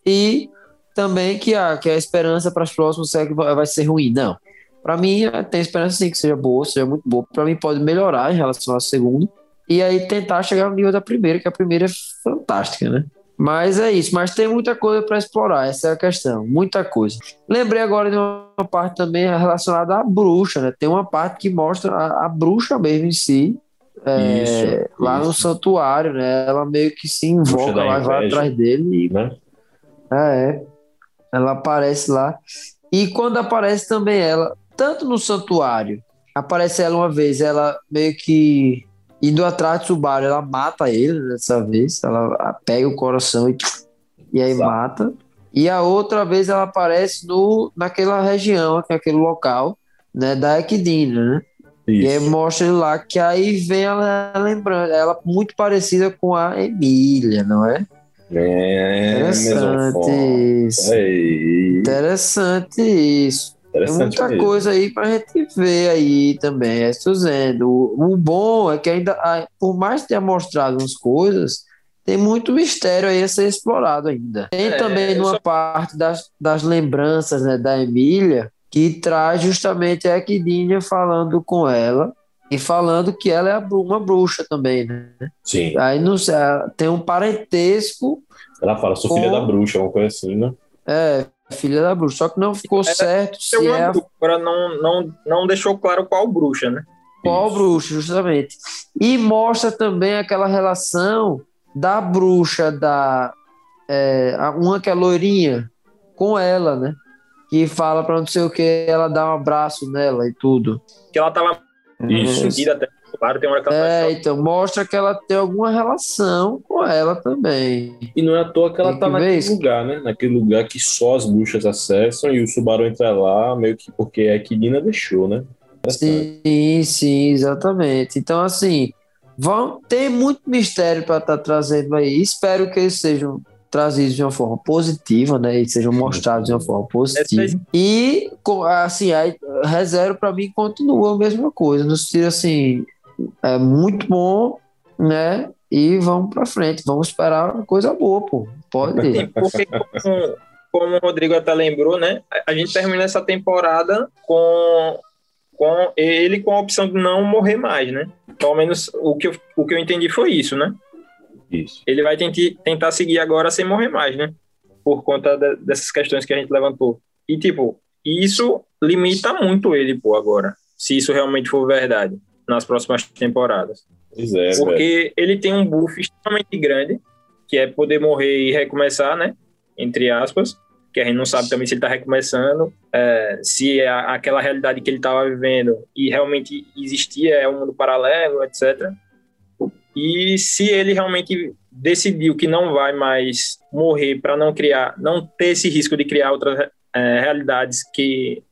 e também que a, que a esperança para as próximas é que vai ser ruim. Não. Para mim, tem esperança sim que seja boa, seja muito boa. Para mim, pode melhorar em relação à segunda. E aí tentar chegar ao nível da primeira, que a primeira é fantástica, né? Mas é isso, mas tem muita coisa para explorar, essa é a questão, muita coisa. Lembrei agora de uma parte também relacionada à bruxa, né? Tem uma parte que mostra a, a bruxa mesmo em si, é, isso, lá isso. no santuário, né? Ela meio que se invoca lá, vai atrás dele. E, né? É, ela aparece lá. E quando aparece também ela, tanto no santuário, aparece ela uma vez, ela meio que Indo atrás do Subaru, ela mata ele dessa vez. Ela pega o coração e, e aí Exato. mata. E a outra vez ela aparece no, naquela região, que é aquele local, né, da Equidina, né? Isso. E aí mostra lá que aí vem ela lembrando, ela muito parecida com a Emília, não é? É, Interessante isso. Interessante isso. Tem muita mesmo. coisa aí pra gente ver aí também, é Suzendo. O, o bom é que ainda, por mais que tenha mostrado umas coisas, tem muito mistério aí a ser explorado ainda. Tem é, também numa só... parte das, das lembranças né, da Emília, que traz justamente a Equidinha falando com ela e falando que ela é uma bruxa também, né? Sim. Aí não sei, tem um parentesco. Ela fala, sou com... filha da bruxa, uma coisa assim, né? É, filha da bruxa. Só que não ficou certo se é. Agora não, não, não deixou claro qual bruxa, né? Qual Isso. bruxa, justamente. E mostra também aquela relação da bruxa, da. É, uma que é loirinha, com ela, né? Que fala pra não sei o que, ela dá um abraço nela e tudo. Que ela tava Isso. até claro, tem hora que ela É, então mostra que ela tem alguma relação com ela também. E não é à toa que ela tem tá que naquele isso. lugar, né? Naquele lugar que só as bruxas acessam e o Subaru entra lá, meio que porque a Equidina deixou, né? Sim, sim, exatamente. Então, assim, vão ter muito mistério para estar tá trazendo aí. Espero que eles sejam trazidos de uma forma positiva, né? E sejam mostrados de uma forma positiva. E, assim, a reserva para mim continua a mesma coisa. No sentido assim, é muito bom, né? E vamos para frente, vamos esperar uma coisa boa, pô. Pode. Sim, porque como, como o Rodrigo até lembrou, né? A gente termina essa temporada com, com ele com a opção de não morrer mais, né? Pelo menos o que eu, o que eu entendi foi isso, né? Isso. Ele vai tentar, tentar seguir agora sem morrer mais, né? Por conta de, dessas questões que a gente levantou. E, tipo, isso limita muito ele, pô, agora. Se isso realmente for verdade nas próximas temporadas. É, Porque velho. ele tem um buff extremamente grande, que é poder morrer e recomeçar, né? Entre aspas. Que a gente não sabe também se ele está recomeçando, é, se é aquela realidade que ele estava vivendo e realmente existia, é um mundo paralelo, etc. E se ele realmente decidiu que não vai mais morrer para não criar, não ter esse risco de criar outras é, realidades que,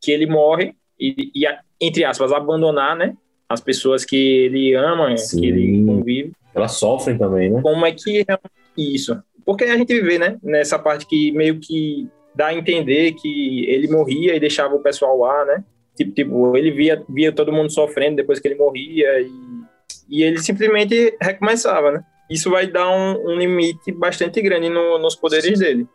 que ele morre e, e, entre aspas, abandonar, né? As pessoas que ele ama, Sim. que ele convive. Elas sofrem também, né? Como é que é isso? Porque a gente vê, né, nessa parte que meio que dá a entender que ele morria e deixava o pessoal lá, né? Tipo, tipo ele via, via todo mundo sofrendo depois que ele morria e, e ele simplesmente recomeçava, né? Isso vai dar um, um limite bastante grande no, nos poderes dele.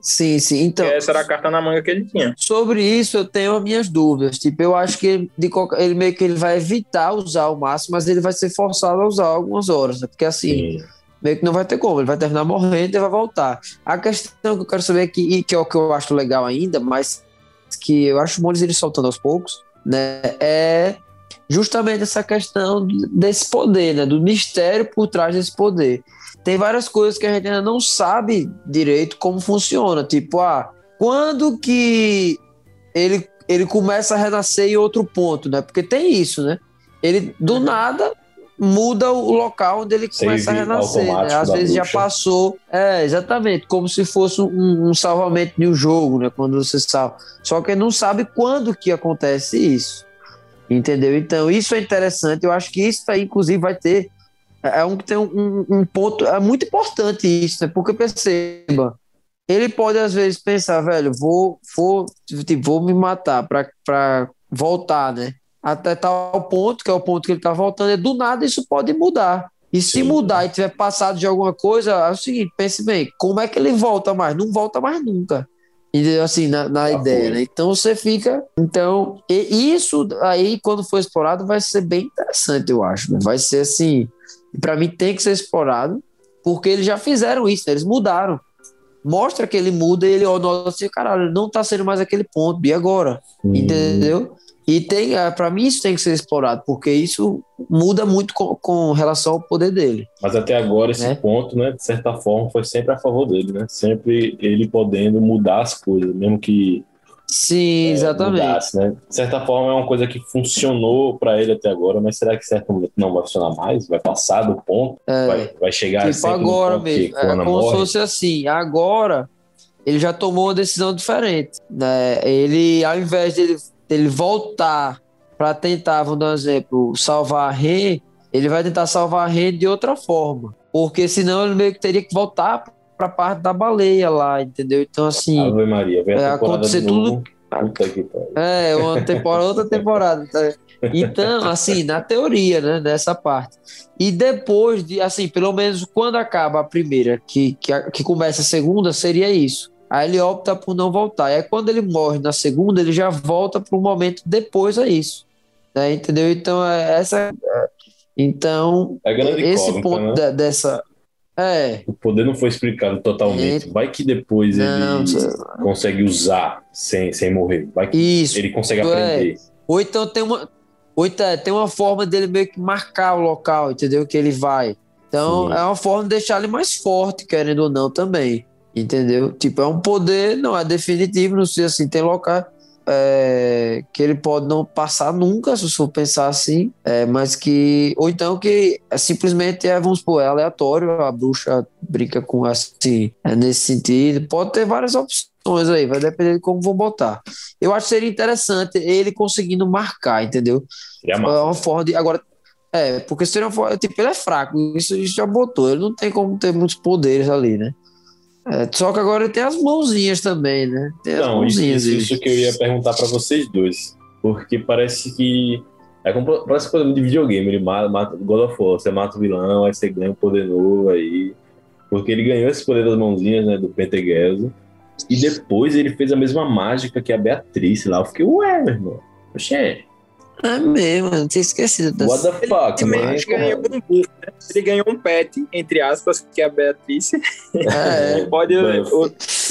Sim, sim. Então, essa era a carta na manga que ele tinha. Sobre isso, eu tenho as minhas dúvidas. Tipo, eu acho que ele, de ele meio que ele vai evitar usar o máximo, mas ele vai ser forçado a usar algumas horas, né? Porque assim, sim. meio que não vai ter como. Ele vai terminar morrendo e vai voltar. A questão que eu quero saber aqui, e que é o que eu acho legal ainda, mas que eu acho bom eles soltando aos poucos, né? É justamente essa questão desse poder, né? Do mistério por trás desse poder tem várias coisas que a gente ainda não sabe direito como funciona. Tipo, ah, quando que ele, ele começa a renascer em outro ponto, né? Porque tem isso, né? Ele, do uhum. nada, muda o local onde ele começa Save a renascer. Né? Às vezes bruxa. já passou. É, exatamente, como se fosse um, um, salvamento de um jogo, né? Quando você salva. Só que ele não sabe quando que acontece isso. Entendeu? Então, isso é interessante. Eu acho que isso aí, inclusive, vai ter é um que tem um, um, ponto é muito importante isso, né? Porque perceba, ele pode às vezes pensar, velho, vou, vou, tipo, vou me matar pra voltar, né? Até tal ponto, que é o ponto que ele tá voltando, e do nada isso pode mudar. E se Sim. mudar e tiver passado de alguma coisa, é o seguinte, pense bem, como é que ele volta mais? Não volta mais nunca. Entendeu? Assim, na, na Já ideia, né? Então você fica. Então, e isso aí, quando for explorado, vai ser bem interessante, eu acho. né? Vai ser assim. Para mim, tem que ser explorado, porque eles já fizeram isso, né? eles mudaram. Mostra que ele muda e ele ó, nota assim, caralho, não tá sendo mais aquele ponto, e agora? Hum, Entendeu? E tem, para mim, isso tem que ser explorado, porque isso muda muito com, com relação ao poder dele. Mas até agora esse É. ponto, né, de certa forma, foi sempre a favor dele, né? Sempre ele podendo mudar as coisas, mesmo que Sim, é, exatamente. mudasse, né? De certa forma é uma coisa que funcionou para ele até agora, mas será que certo momento não vai funcionar mais? Vai passar do ponto? Vai, vai chegar Tipo, agora ponto que mesmo. É, como se morre? fosse assim. Agora, ele já tomou uma decisão diferente. Né? Ele, ao invés dele, dele voltar para tentar, vamos dar um exemplo, salvar a Ren, ele vai tentar salvar a Ren de outra forma. Porque senão ele meio que teria que voltar para parte da baleia lá, entendeu? Então, assim. Ave Maria, vem a É, acontecer novo. Puta que pariu. É, uma temporada, outra *laughs* temporada. tá? Então, assim, na teoria, né, nessa parte. E depois de, assim, pelo menos quando acaba a primeira, que, que, a- que começa a segunda, seria isso. Aí ele opta por não voltar. E aí quando ele morre na segunda, ele já volta para o momento depois a isso. Né, entendeu? Então, é, essa. é- Então, É esse ponto né? da- dessa. É, O poder não foi explicado totalmente. Vai que depois não, ele consegue usar sem, sem morrer. Vai que isso. ele consegue É. aprender. Ou então tem uma, ou então, é, tem uma forma dele meio que marcar o local, entendeu? Que ele vai. Então Sim. é uma forma de deixar ele mais forte, querendo ou não, também. Entendeu? Tipo, é um poder, não é definitivo, não sei assim, tem local é, que ele pode não passar nunca, se for pensar assim, é, mas que. Ou então que é simplesmente é, vamos supor, é aleatório, a bruxa brinca com assim, é nesse sentido. Pode ter várias opções aí, vai depender de como vão botar. Eu acho que seria interessante ele conseguindo marcar, entendeu? É uma forma de. Agora, é, porque seria uma forma. Tipo, ele é fraco, isso, isso já botou. Ele não tem como ter muitos poderes ali, né? É, só que agora ele tem as mãozinhas também, né? Tem as Não, isso, mãozinhas. isso, ele. isso que eu ia perguntar pra vocês dois. Porque parece que. É como, parece coisa de videogame. Ele mata, mata God of War. Você mata o vilão, aí você ganha um poder novo aí. Porque ele ganhou esse poder das mãozinhas, né? Do Pentegueso. E depois ele fez a mesma mágica que a Beatriz lá. Eu fiquei, ué, meu irmão. Oxê, É mesmo, eu não tinha esquecido dessa. what the fuck, Ele man? que ganhou um buff, né? Ele ganhou um pet, entre aspas, que é a Beatriz. É, *laughs* Pode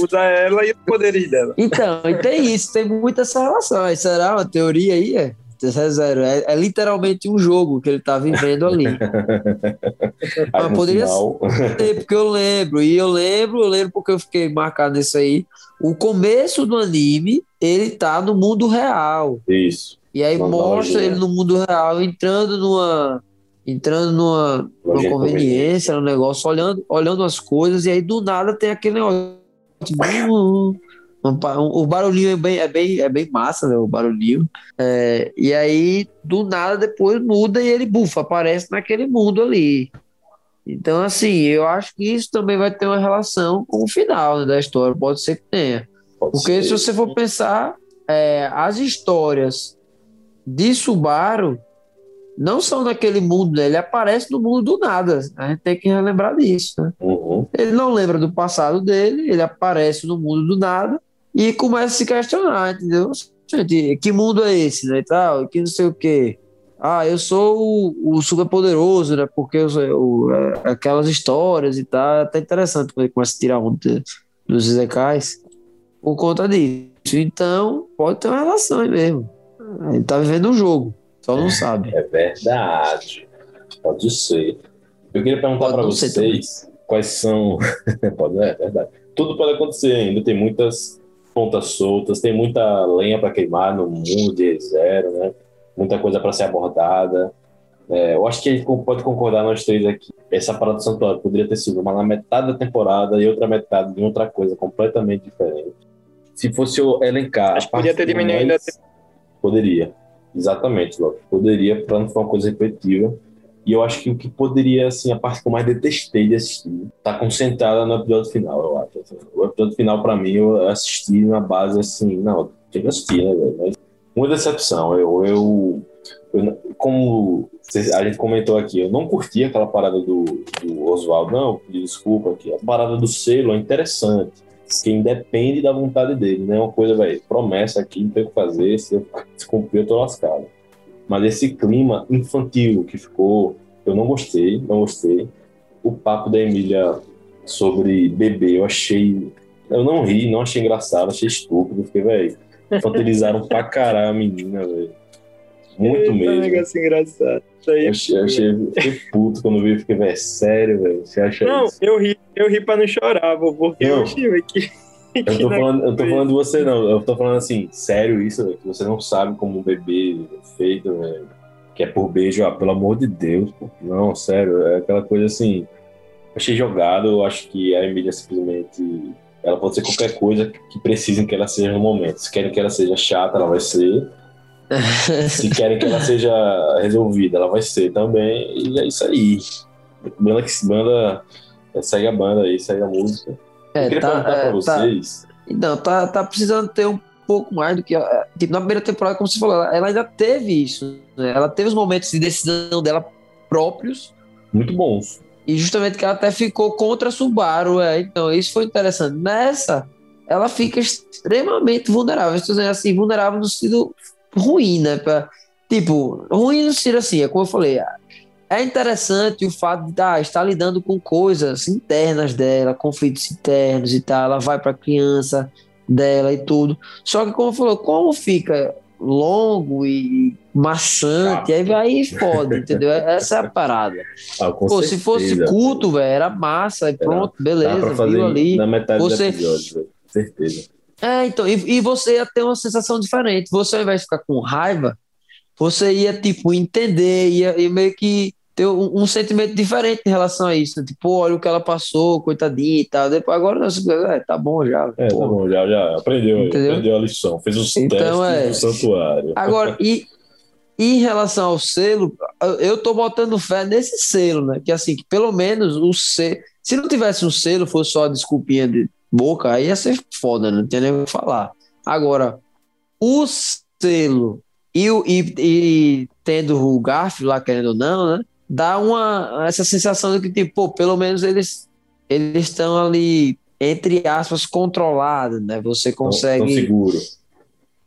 usar ela e os poderes dela. Então, e tem isso, tem muita essa relação. Aí Será uma teoria aí? É, é zero. É, é literalmente um jogo que ele tá vivendo ali. *laughs* Aí no poderia final- É, porque eu lembro, e eu lembro, eu lembro porque eu fiquei marcado nisso aí. O começo do anime, ele tá no mundo real. Isso. E aí Uma mostra ele no mundo real entrando numa entrando numa, numa conveniência, no negócio, olhando, olhando as coisas, e aí do nada tem aquele negócio. Um- o barulhinho é bem, é bem, é bem massa, né? O barulhinho. É, e aí, do nada, depois muda e ele, bufa, aparece naquele mundo ali. Então, assim, eu acho que isso também vai ter uma relação com o final né, da história. Pode ser que tenha. Pode Porque se ser. você for pensar, é, as histórias de Subaru não são daquele mundo, né? Ele aparece no mundo do nada. A gente tem que relembrar disso, né? Uhum. Ele não lembra do passado dele, ele aparece no mundo do nada e começa a se questionar, entendeu? Gente, que mundo é esse, né? E tal, que não sei o quê. Ah, eu sou o, o super poderoso, né? Porque eu, eu- é, aquelas histórias e tal, é até interessante quando ele começa a tirar onda de- dos Zekais por conta disso. Então, pode ter uma relação aí mesmo. Ele tá vivendo um jogo, só não sabe. É verdade. Pode ser. Eu queria perguntar para vocês quais são. *laughs* pode, é verdade. Tudo pode acontecer ainda. Tem muitas pontas soltas, tem muita lenha para queimar no mundo de zero, né? Muita coisa para ser abordada. É, eu acho que a gente pode concordar nós três aqui. Essa parada do santuário poderia ter sido uma na metade da temporada e outra metade de outra coisa completamente diferente. Se fosse eu elencar. Acho que a podia ter diminuído mais- Poderia. Exatamente, Loki. Poderia, para não ficar uma coisa repetitiva. E eu acho que o que poderia, assim, a parte que eu mais detestei de assistir, tá concentrada no episódio final, eu acho. O episódio final, pra mim, eu assisti na base, assim, não, tinha que assistir, né, velho? Mas uma decepção. Eu, eu, eu como a gente comentou aqui, eu não curti aquela parada do, do Oswaldo, não, desculpa aqui. A parada do selo é interessante, porque independe da vontade dele, né? Uma coisa, velho, promessa aqui, não tem o que fazer, se eu se cumprir, eu tô lascado. Mas esse clima infantil que ficou, eu não gostei, não gostei. O papo da Emília sobre bebê, eu achei. Eu não ri, não achei engraçado, achei estúpido, porque, velho, *laughs* infantilizaram pra caralho a menina, velho. Muito mesmo. negócio engraçado. Isso aí Eu achei, eu achei fiquei puto quando vi, fiquei, velho, sério, velho. Você acha Não, isso? eu ri, eu ri pra não chorar, vô, porque Não. eu achei velho, que. Eu tô, *laughs* falando, eu tô falando de você, não. Eu tô falando assim, sério isso, velho, que você não sabe como um bebê é feito, velho. Que é por beijo, ah, pelo amor de Deus, pô. Não, sério, é aquela coisa assim. Achei jogado, eu acho que a Emília simplesmente. Ela pode ser qualquer coisa que precisem que ela seja no momento. Se querem que ela seja chata, ela vai ser. Se *laughs* querem que ela seja resolvida, ela vai ser também. E é isso aí. Banda que banda. Segue a banda aí, segue a música. eu É, queria tá, perguntar pra é, tá, vocês. Então, tá, tá precisando ter um pouco mais do que. é, Tipo, na primeira temporada, como você falou, ela, ela ainda teve isso. né? Ela teve os momentos de decisão dela próprios. Muito bons. E justamente que ela até ficou contra a Subaru. É. Então, isso foi interessante. Nessa, ela fica extremamente vulnerável. Estou dizendo assim, vulnerável no sentido ruim, né? Pra- tipo, ruim no sentido assim, é como eu falei. É interessante o fato de ah, estar lidando com coisas internas dela, conflitos internos e tal. Ela vai para a criança dela e tudo. Só que, como falou, como fica longo e maçante, Chato. aí vai e fode, entendeu? Essa é a parada. Ah, Pô, se fosse certeza. culto, velho, era massa, e pronto, pra beleza, viu ali. na metade Você- do episódio. Certeza. É, então, e, e você ia ter uma sensação diferente. Você, ao invés de ficar com raiva, você ia, tipo, entender, ia, ia meio que ter um, um sentimento diferente em relação a isso. né? Tipo, olha o que ela passou, coitadinha e tal. Depois, agora, não, você- é, tá bom já. É, pô. tá bom, já, já aprendeu, Entendeu? aprendeu a lição. Fez os Então, testes é. do santuário. Agora, *laughs* e, em relação ao selo, eu- eu tô botando fé nesse selo, né? Que assim, que pelo menos o selo. Se não tivesse um selo, fosse só a desculpinha de boca, aí ia ser foda, não tinha nem o que falar. Agora, o selo e, o- e, e tendo o Garfield lá, querendo ou não, né? Dá uma, essa sensação de que, tipo, pô, pelo menos eles eles estão ali, entre aspas, controlados, né? Você consegue. tão seguro.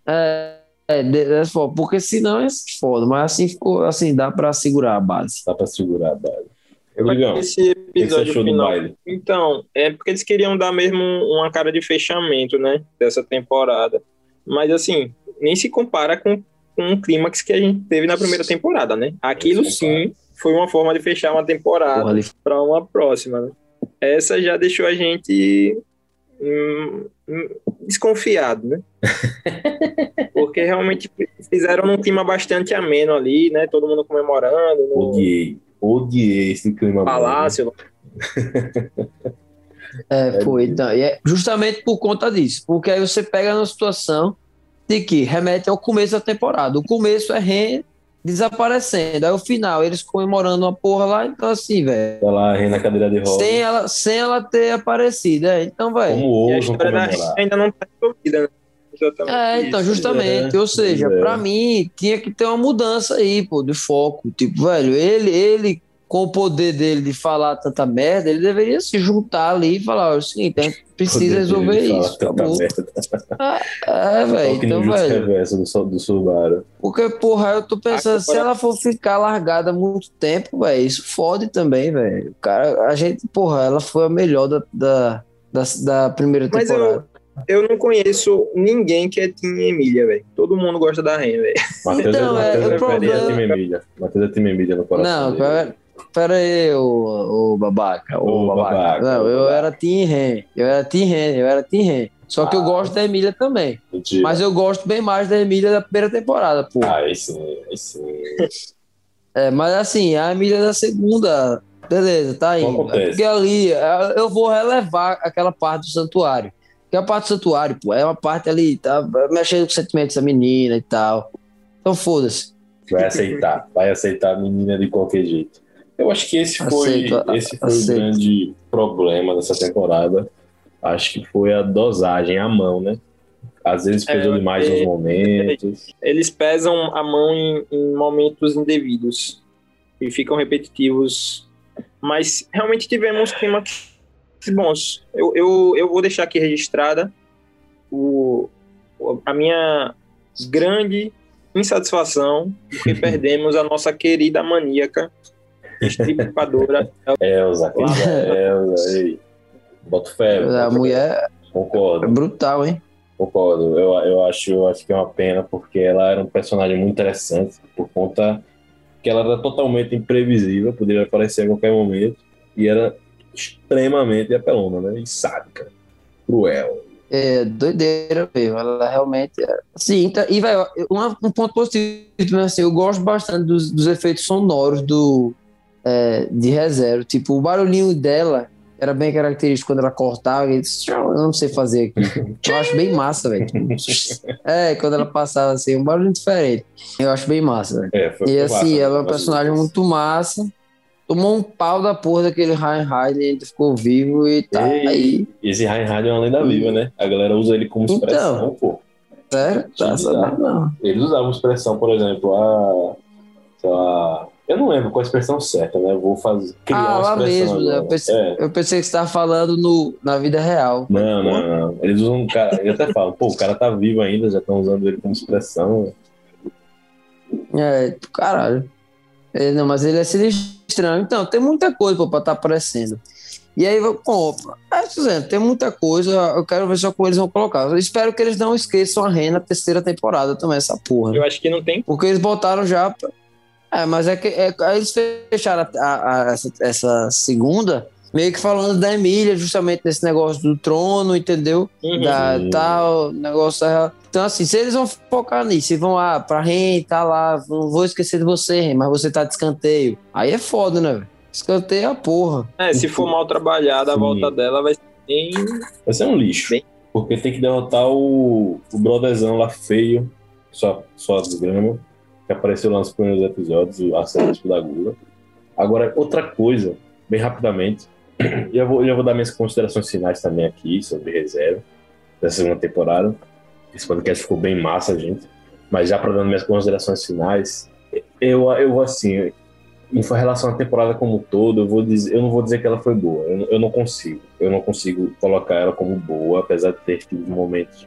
É, é, forma, porque senão é foda, mas assim ficou, assim, dá pra segurar a base. Dá pra segurar a base. Esse episódio final. Então, é porque eles queriam dar mesmo uma cara de fechamento, né? Dessa temporada. Mas assim, nem se compara com, com o clímax que a gente teve na primeira temporada, né? Aquilo sim foi uma forma de fechar uma temporada. Para uma próxima. Né? Essa já deixou a gente hum, hum, desconfiado, né? *laughs* Porque realmente fizeram num clima bastante ameno ali, né? Todo mundo comemorando no Odiei. Odiei esse clima. palácio. É, foi, então, e é justamente por conta disso, porque aí você pega uma situação de que remete ao começo da temporada. O começo é Ren desaparecendo, aí o final, eles comemorando uma porra lá, então assim, velho, Tá lá, Ren na cadeira de rodas. sem ela, sem ela ter aparecido, é, então, velho. Como E a ousam história da comemorar? ainda não está resolvida, né? Exatamente É, então, isso. justamente, é, ou seja, é. pra mim tinha que ter uma mudança aí, pô, de foco. Tipo, velho, ele, ele, com o poder dele de falar tanta merda, ele deveria se juntar ali e falar: "Olha, é o seguinte, a gente *laughs* precisa resolver isso. Acabou. merda. É, velho, então, velho. reverso do, do Subaru. Porque, porra, eu tô pensando, se ela for ficar largada muito tempo, velho, isso fode também, velho. O Cara, a gente, porra, ela foi a melhor da, da, da, da primeira Mas eu- temporada. Eu não conheço ninguém que é Team Emília, velho. Todo mundo gosta da Ren, velho. *laughs* Matheus Então, é, é, Matheus o é problema- time Emília. Matheus é time Emília no coração Não, pera, pera aí, ô, ô babaca, ô, Ô, babaca. babaca, Não, eu babaca. era Team Ren, eu era Team Ren, eu era Team Ren. Só que eu Ah. gosto da Emília também. Mentira. Mas eu gosto bem mais da Emília da primeira temporada, pô. Ah, aí sim, aí sim. *laughs* É, mas assim, a Emília da segunda, beleza, tá indo. É porque ali é, eu vou relevar aquela parte do santuário. Porque a parte do santuário, pô, é uma parte ali, tá mexendo com os sentimentos da menina e tal. Então foda-se. Vai aceitar. Vai aceitar a menina de qualquer jeito. Eu acho que esse foi, Aceito, esse foi o grande problema dessa temporada. Acho que foi a dosagem, a mão, né? Às vezes pesou É, demais é- nos momentos. Eles pesam a mão em, em momentos indevidos e ficam repetitivos. Mas realmente tivemos climas bons. Eu, eu, eu vou deixar aqui registrada o, a minha grande insatisfação porque *laughs* perdemos a nossa querida maníaca estripadora. *laughs* Elza, Elza. ei. Boto fé. A mulher é Concordo, brutal, hein? concordo. Eu, eu, acho, eu acho que é uma pena porque ela era um personagem muito interessante por conta que ela era totalmente imprevisível, poderia aparecer a qualquer momento e era extremamente apelona, né? E sádica, cruel. É doideira mesmo. Ela realmente é. Sim, tá, e vai, um ponto positivo, né, assim, eu gosto bastante dos, dos efeitos sonoros do, é, de ReZero. Tipo, o barulhinho dela era bem característico quando ela cortava. E disse, "Tchau, eu não sei fazer aqui. *laughs* Eu acho bem massa, velho. É, quando ela passava assim, um barulho diferente. Eu acho bem massa, velho. É, E assim, massa, ela é um né? personagem muito massa. Tomou um pau da porra daquele Reinhardt e ainda ficou vivo e tá Ei. aí. E esse Reinhard é uma lenda viva, né? A galera usa ele como Então. expressão, pô. Sério? Tá, sabendo, não. Eles usavam expressão, por exemplo, a. Sei lá. Eu não lembro qual a expressão certa, né? Eu vou fazer, criar Ah, uma lá mesmo, né? agora. Eu pensei, É. eu pensei que você estava falando no, na vida real. Não, não, não. Eles usam. o Cara, eles até falam, pô, o cara tá vivo ainda, já estão usando ele como expressão. É, caralho. É, não, mas ele é sinistrão. Então, tem muita coisa pô, pra estar aparecendo. E aí, pô, é, Suzano, tem muita coisa. Eu quero ver só como eles vão colocar. Eu espero que eles não esqueçam a Ren na terceira temporada também, essa porra. Eu acho que não tem. Porque eles botaram já. É, mas é que é, aí eles fecharam a- a- a- essa, essa segunda, meio que falando da Emília, justamente desse negócio do trono, entendeu? Uhum. Da tal, negócio da. Então, assim, se eles vão focar nisso, e vão lá pra Ren, tá lá, não vou esquecer de você, Ren, mas você tá de escanteio. Aí é foda, né, velho? Escanteio é a porra. É, se for mal trabalhada, a volta dela vai ser bem. Vai ser um lixo. Bem- Porque tem que derrotar o, o brotherzão lá feio, só, só de grama, que apareceu lá nos primeiros episódios, o Acerto da Gula. Agora, outra coisa, bem rapidamente, eu vou, eu vou dar minhas considerações finais também aqui sobre reserva dessa segunda temporada. Esse podcast ficou bem massa, gente. Mas já para dar minhas considerações finais, eu, eu assim, em relação à temporada como um todo, eu, vou dizer, eu não vou dizer que ela foi boa. Eu, eu não consigo. Eu não consigo colocar ela como boa, apesar de ter tido momentos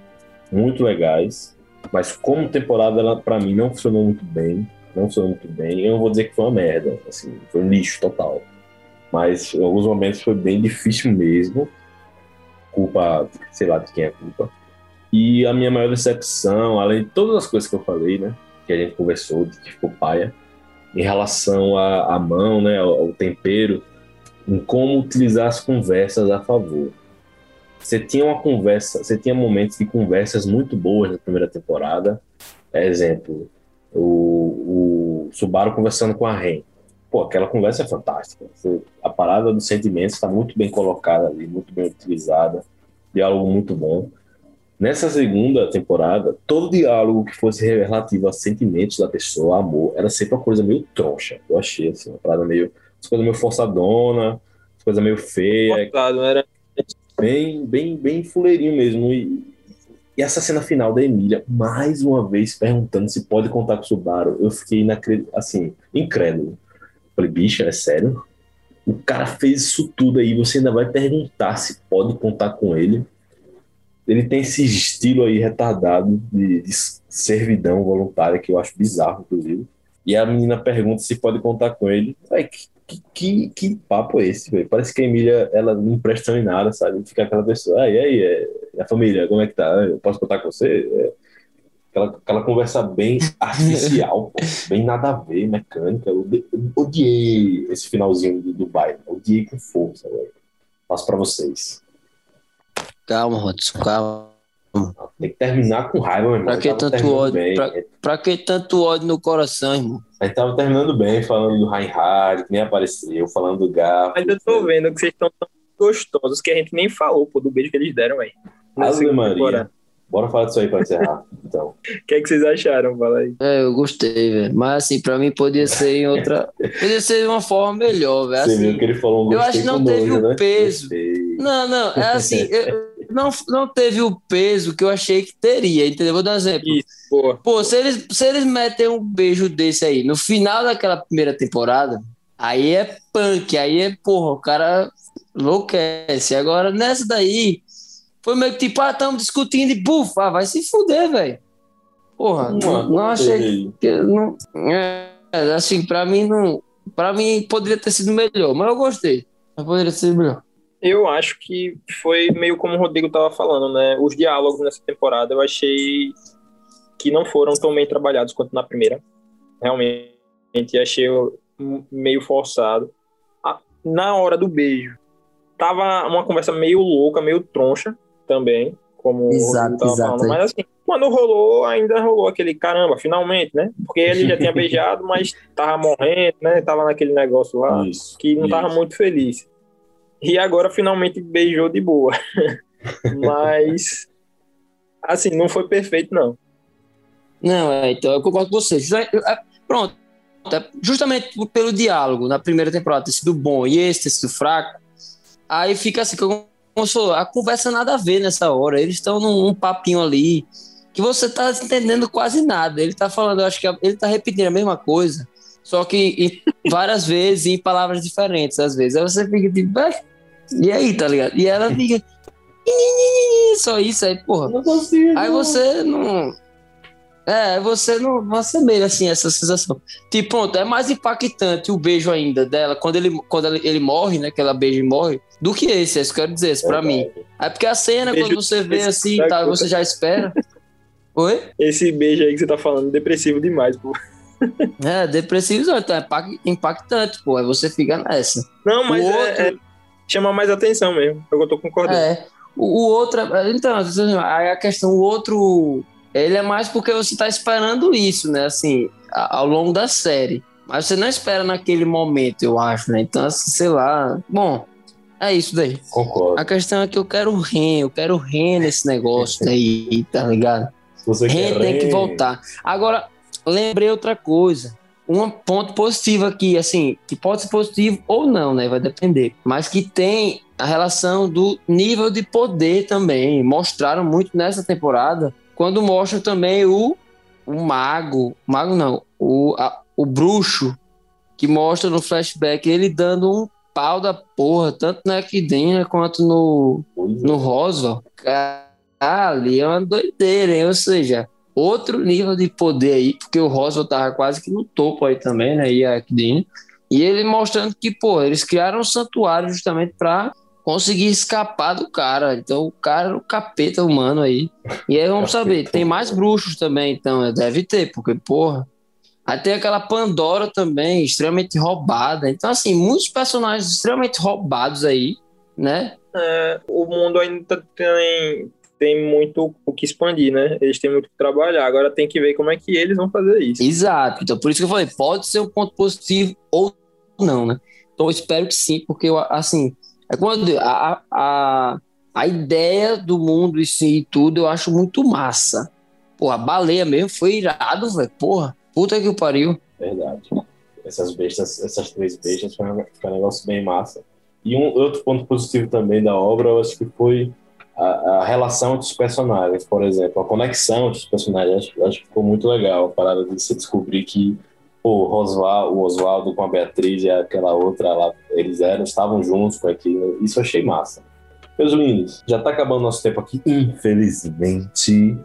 muito legais. Mas como temporada, ela para mim não funcionou muito bem. Não funcionou muito bem. Eu não vou dizer que foi uma merda. Assim, foi um lixo total. Mas em alguns momentos foi bem difícil mesmo. Culpa, sei lá de quem é a culpa. E a minha maior decepção, além de todas as coisas que eu falei, né? Que a gente conversou, de que ficou paia, em relação à, mão, né? Ao, ao tempero, em como utilizar as conversas a favor. Você tinha uma conversa, você tinha momentos de conversas muito boas na primeira temporada. Exemplo, o, o Subaru conversando com a Ren. Pô, aquela conversa é fantástica. A parada dos sentimentos está muito bem colocada ali, muito bem utilizada. Diálogo muito bom. Nessa segunda temporada, todo diálogo que fosse relativo a sentimentos da pessoa, amor, era sempre uma coisa meio troncha. Eu achei, assim, uma parada meio. Uma coisa meio forçadona, coisa meio feia, Cortado, não era bem, bem, bem fuleirinho mesmo. E, e essa cena final da Emília, mais uma vez perguntando se pode contar com o Subaru, eu fiquei inacred... assim, incrédulo. Falei, bicho, é sério? O cara fez isso tudo aí, você ainda vai perguntar se pode contar com ele. Ele tem esse estilo aí retardado de, de servidão voluntária que eu acho bizarro, inclusive. E a menina pergunta se pode contar com ele. Véi, que, que, que, papo é esse, velho? Parece que a Emília, ela não presta em nada, sabe? Fica aquela pessoa, ah, e aí, é, a família, como é que tá? Eu posso contar com você? É, aquela, aquela conversa bem *laughs* artificial, pô, bem nada a ver, mecânica. Eu, eu odiei esse finalzinho do Dubai, odiei com força, velho. Passo pra vocês. Calma, Rodson, calma. Tem que terminar com raiva, meu irmão. Pra Eu que tanto ódio? Pra, pra que tanto ódio no coração, irmão? A gente tava terminando bem, falando do Reinhard, que nem apareceu, falando do Garfield. Mas eu tô vendo que vocês estão tão gostosos que a gente nem falou, pô, do beijo que eles deram aí. Ave Maria. temporada. Bora falar disso aí pra encerrar, *laughs* então. O que é que vocês acharam? Fala aí. É, eu gostei, velho. Mas assim, pra mim podia ser em outra. *laughs* Podia ser de uma forma melhor, velho. Você Assim, viu que ele falou um eu acho que não teve nojo, o né? peso. Gostei. Não, não, é assim, eu- *laughs* não, não teve o peso que eu achei que teria, entendeu? Vou dar um exemplo. Isso, boa. Pô, se eles, se eles metem um beijo desse aí no final daquela primeira temporada, aí é punk, aí é, porra, o cara enlouquece. Agora, nessa daí, foi meio que tipo, ah, estamos discutindo e buf, ah, vai se fuder, velho. Porra, não, não achei que. Não, é, assim, pra mim, não. Pra mim, poderia ter sido melhor, mas eu gostei. Mas poderia ter sido melhor. Eu acho que foi meio como o Rodrigo tava falando, né? Os diálogos nessa temporada eu achei que não foram tão bem trabalhados quanto na primeira. Realmente, achei meio forçado. Na hora do beijo, tava uma conversa meio louca, meio troncha também, como Exato, o Rodrigo tava exato, falando. Mas assim, quando rolou, ainda rolou aquele caramba, finalmente, né? Porque ele já tinha *laughs* beijado, mas tava morrendo, né? Tava naquele negócio lá Isso. que não tava isso. muito feliz. E agora finalmente beijou de boa. *laughs* Mas assim, não foi perfeito não. Não, é, então eu concordo com você. É, Pronto. É, Justamente pelo diálogo na primeira temporada ter sido bom e esse ter sido fraco, aí fica assim, fosse, a conversa nada a ver nessa hora. Eles estão num, num papinho ali que você tá entendendo quase nada. Ele tá falando, eu acho que ele tá repetindo a mesma coisa, só que *laughs* várias vezes em palavras diferentes, às vezes. Aí você fica tipo, "Ah, e aí, tá ligado? E ela fica. Só isso aí, porra. Consigo. Aí você não. É, você não, não assemelha assim essa sensação. Tipo, pronto, é mais impactante o beijo ainda dela quando ele, quando ele, ele morre, né? Que ela beija e morre, do que esse, é isso que eu quero dizer, isso pra mim. É porque a cena, Beijo quando você vê assim, da tá, gota. você já espera. *laughs* Oi? Esse beijo aí que você tá falando, depressivo demais, pô. *laughs* É, depressivo, então é impact- impactante, pô. Aí você fica nessa. Não, mas O é- outro- é, chama mais atenção mesmo. Eu tô concordando. É. O, o outro, é- então, aí a questão, o outro, ele é mais porque você tá esperando isso, né? Assim, ao longo da série. Mas você não espera naquele momento, eu acho, né? Então, assim, sei lá. Bom, é isso daí. Concordo. A questão é que eu quero Ren, eu quero Ren nesse negócio daí, tá ligado? Se você Ren tem que Ren, voltar. Agora, lembrei outra coisa. Um ponto positivo aqui, assim, que pode ser positivo ou não, né? Vai depender. Mas que tem a relação do nível de poder também. Mostraram muito nessa temporada. Quando mostram também o, o mago. Mago não. O, a- o bruxo. Que mostra no flashback ele dando um pau da porra, tanto na Equidina quanto no, no Roswell, cara, ali é uma doideira, hein? Ou seja, outro nível de poder aí, porque o Roswell tava quase que no topo aí também, né? E a Akdine. E ele mostrando que, pô, eles criaram um santuário justamente pra conseguir escapar do cara. Então o cara era o capeta humano aí. E aí vamos saber, tem mais bruxos também, então né? deve ter, porque, porra. Aí tem aquela Pandora também, extremamente roubada. Então, assim, muitos personagens extremamente roubados aí, né? É, o mundo ainda tem, tem muito o que expandir, né? Eles têm muito o que trabalhar. Agora tem que ver como é que eles vão fazer isso. Exato. Então, por isso que eu falei, pode ser um ponto positivo ou não, né? Então, eu espero que sim, porque, eu, assim, é digo, a, a, a ideia do mundo e sim e tudo eu acho muito massa. Pô, a baleia mesmo foi irado, velho. Porra, puta que pariu. Verdade. Essas bestas, essas três bestas foi um, foi um negócio bem massa. E um outro ponto positivo também da obra, eu acho que foi a, a relação entre os personagens, por exemplo, a conexão entre os personagens. Acho, acho que ficou muito legal a parada de você descobrir que o Oswaldo, o Oswaldo com a Beatriz e aquela outra lá, eles eram, estavam juntos com aquilo. Isso eu achei massa. Meus lindos, já tá acabando nosso tempo aqui, infelizmente.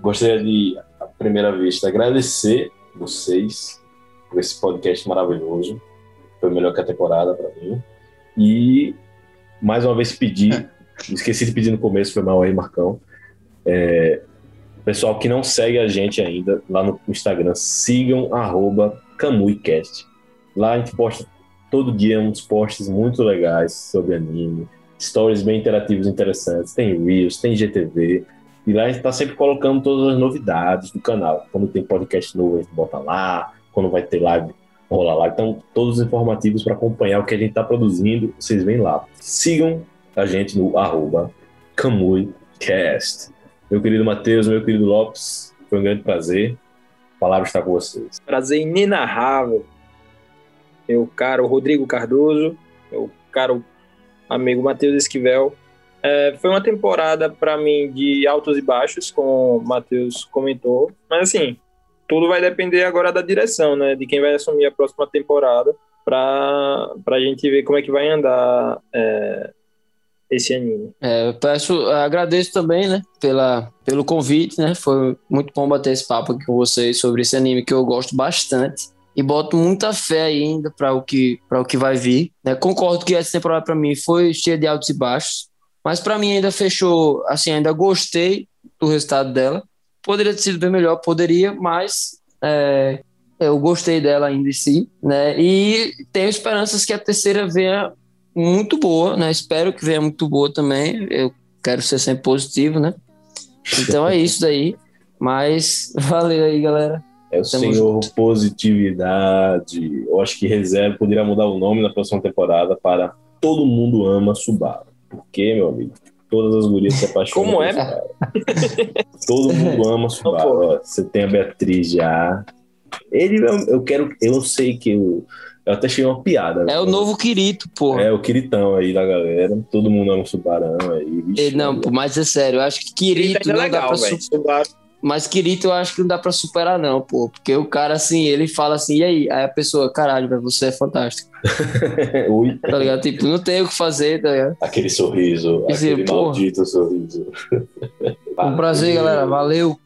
Gostaria de, à primeira vista, agradecer vocês por esse podcast maravilhoso. Foi melhor que a temporada para mim. E mais uma vez pedir, *laughs* esqueci de pedir no começo, foi mal aí, Marcão. É, pessoal que não segue a gente ainda lá no Instagram, sigam CamuiCast. Lá a gente posta todo dia uns posts muito legais sobre anime, stories bem interativos interessantes. Tem Reels, tem GTV. E lá a gente tá sempre colocando todas as novidades do canal. Quando tem podcast novo, a gente bota lá. Quando vai ter live, rola lá. Então, todos os informativos para acompanhar o que a gente tá produzindo, vocês vêm lá. Sigam a gente no arroba CamuiCast. Meu querido Matheus, meu querido Lopes, foi um grande prazer. A palavra está com vocês. Prazer inenarrável. Meu caro Rodrigo Cardoso, meu caro amigo Matheus Esquivel. É, foi uma temporada para mim de altos e baixos, como o Matheus comentou. Mas assim, tudo vai depender agora da direção, né? De quem vai assumir a próxima temporada para a gente ver como é que vai andar é, esse anime. É, eu peço, agradeço também, né, pela, pelo convite, né? Foi muito bom bater esse papo aqui com vocês sobre esse anime que eu gosto bastante e boto muita fé ainda para o que para o que vai vir. Né? Concordo que essa temporada para mim foi cheia de altos e baixos, mas para mim ainda fechou, assim, ainda gostei do resultado dela. Poderia ter sido bem melhor, poderia, mas é, eu gostei dela ainda em si, né? E tenho esperanças que a terceira venha muito boa, né? Espero que venha muito boa também. Eu quero ser sempre positivo, né? Então é isso daí. Mas *laughs* valeu aí, galera. É o Tamo senhor junto. positividade. Eu acho que reserva poderia mudar o nome na próxima temporada para Todo Mundo Ama Subaru. Por quê, meu amigo? Todas as gurias se apaixonam. Como por é? Todo mundo ama Subaru. Ó, Você tem a Beatriz já. Ele, eu, eu quero. Eu sei que eu, eu até achei uma piada. É o novo Kirito, porra. É o Quiritão aí da galera. Todo mundo ama Subarão aí. Ele- Não, pô, mas é sério, eu acho que Kirito Ele não é dá legal, pra velho. su- Subaru. Mas Kirito eu acho que não dá pra superar, não, pô. Porque o cara, assim, ele fala assim, e aí? Aí a pessoa, caralho, velho, você é fantástico. *laughs* Ui, Tá ligado? Tipo, não tem o que fazer, tá ligado? aquele sorriso, aquele porra. maldito sorriso. Um prazer, galera. Valeu.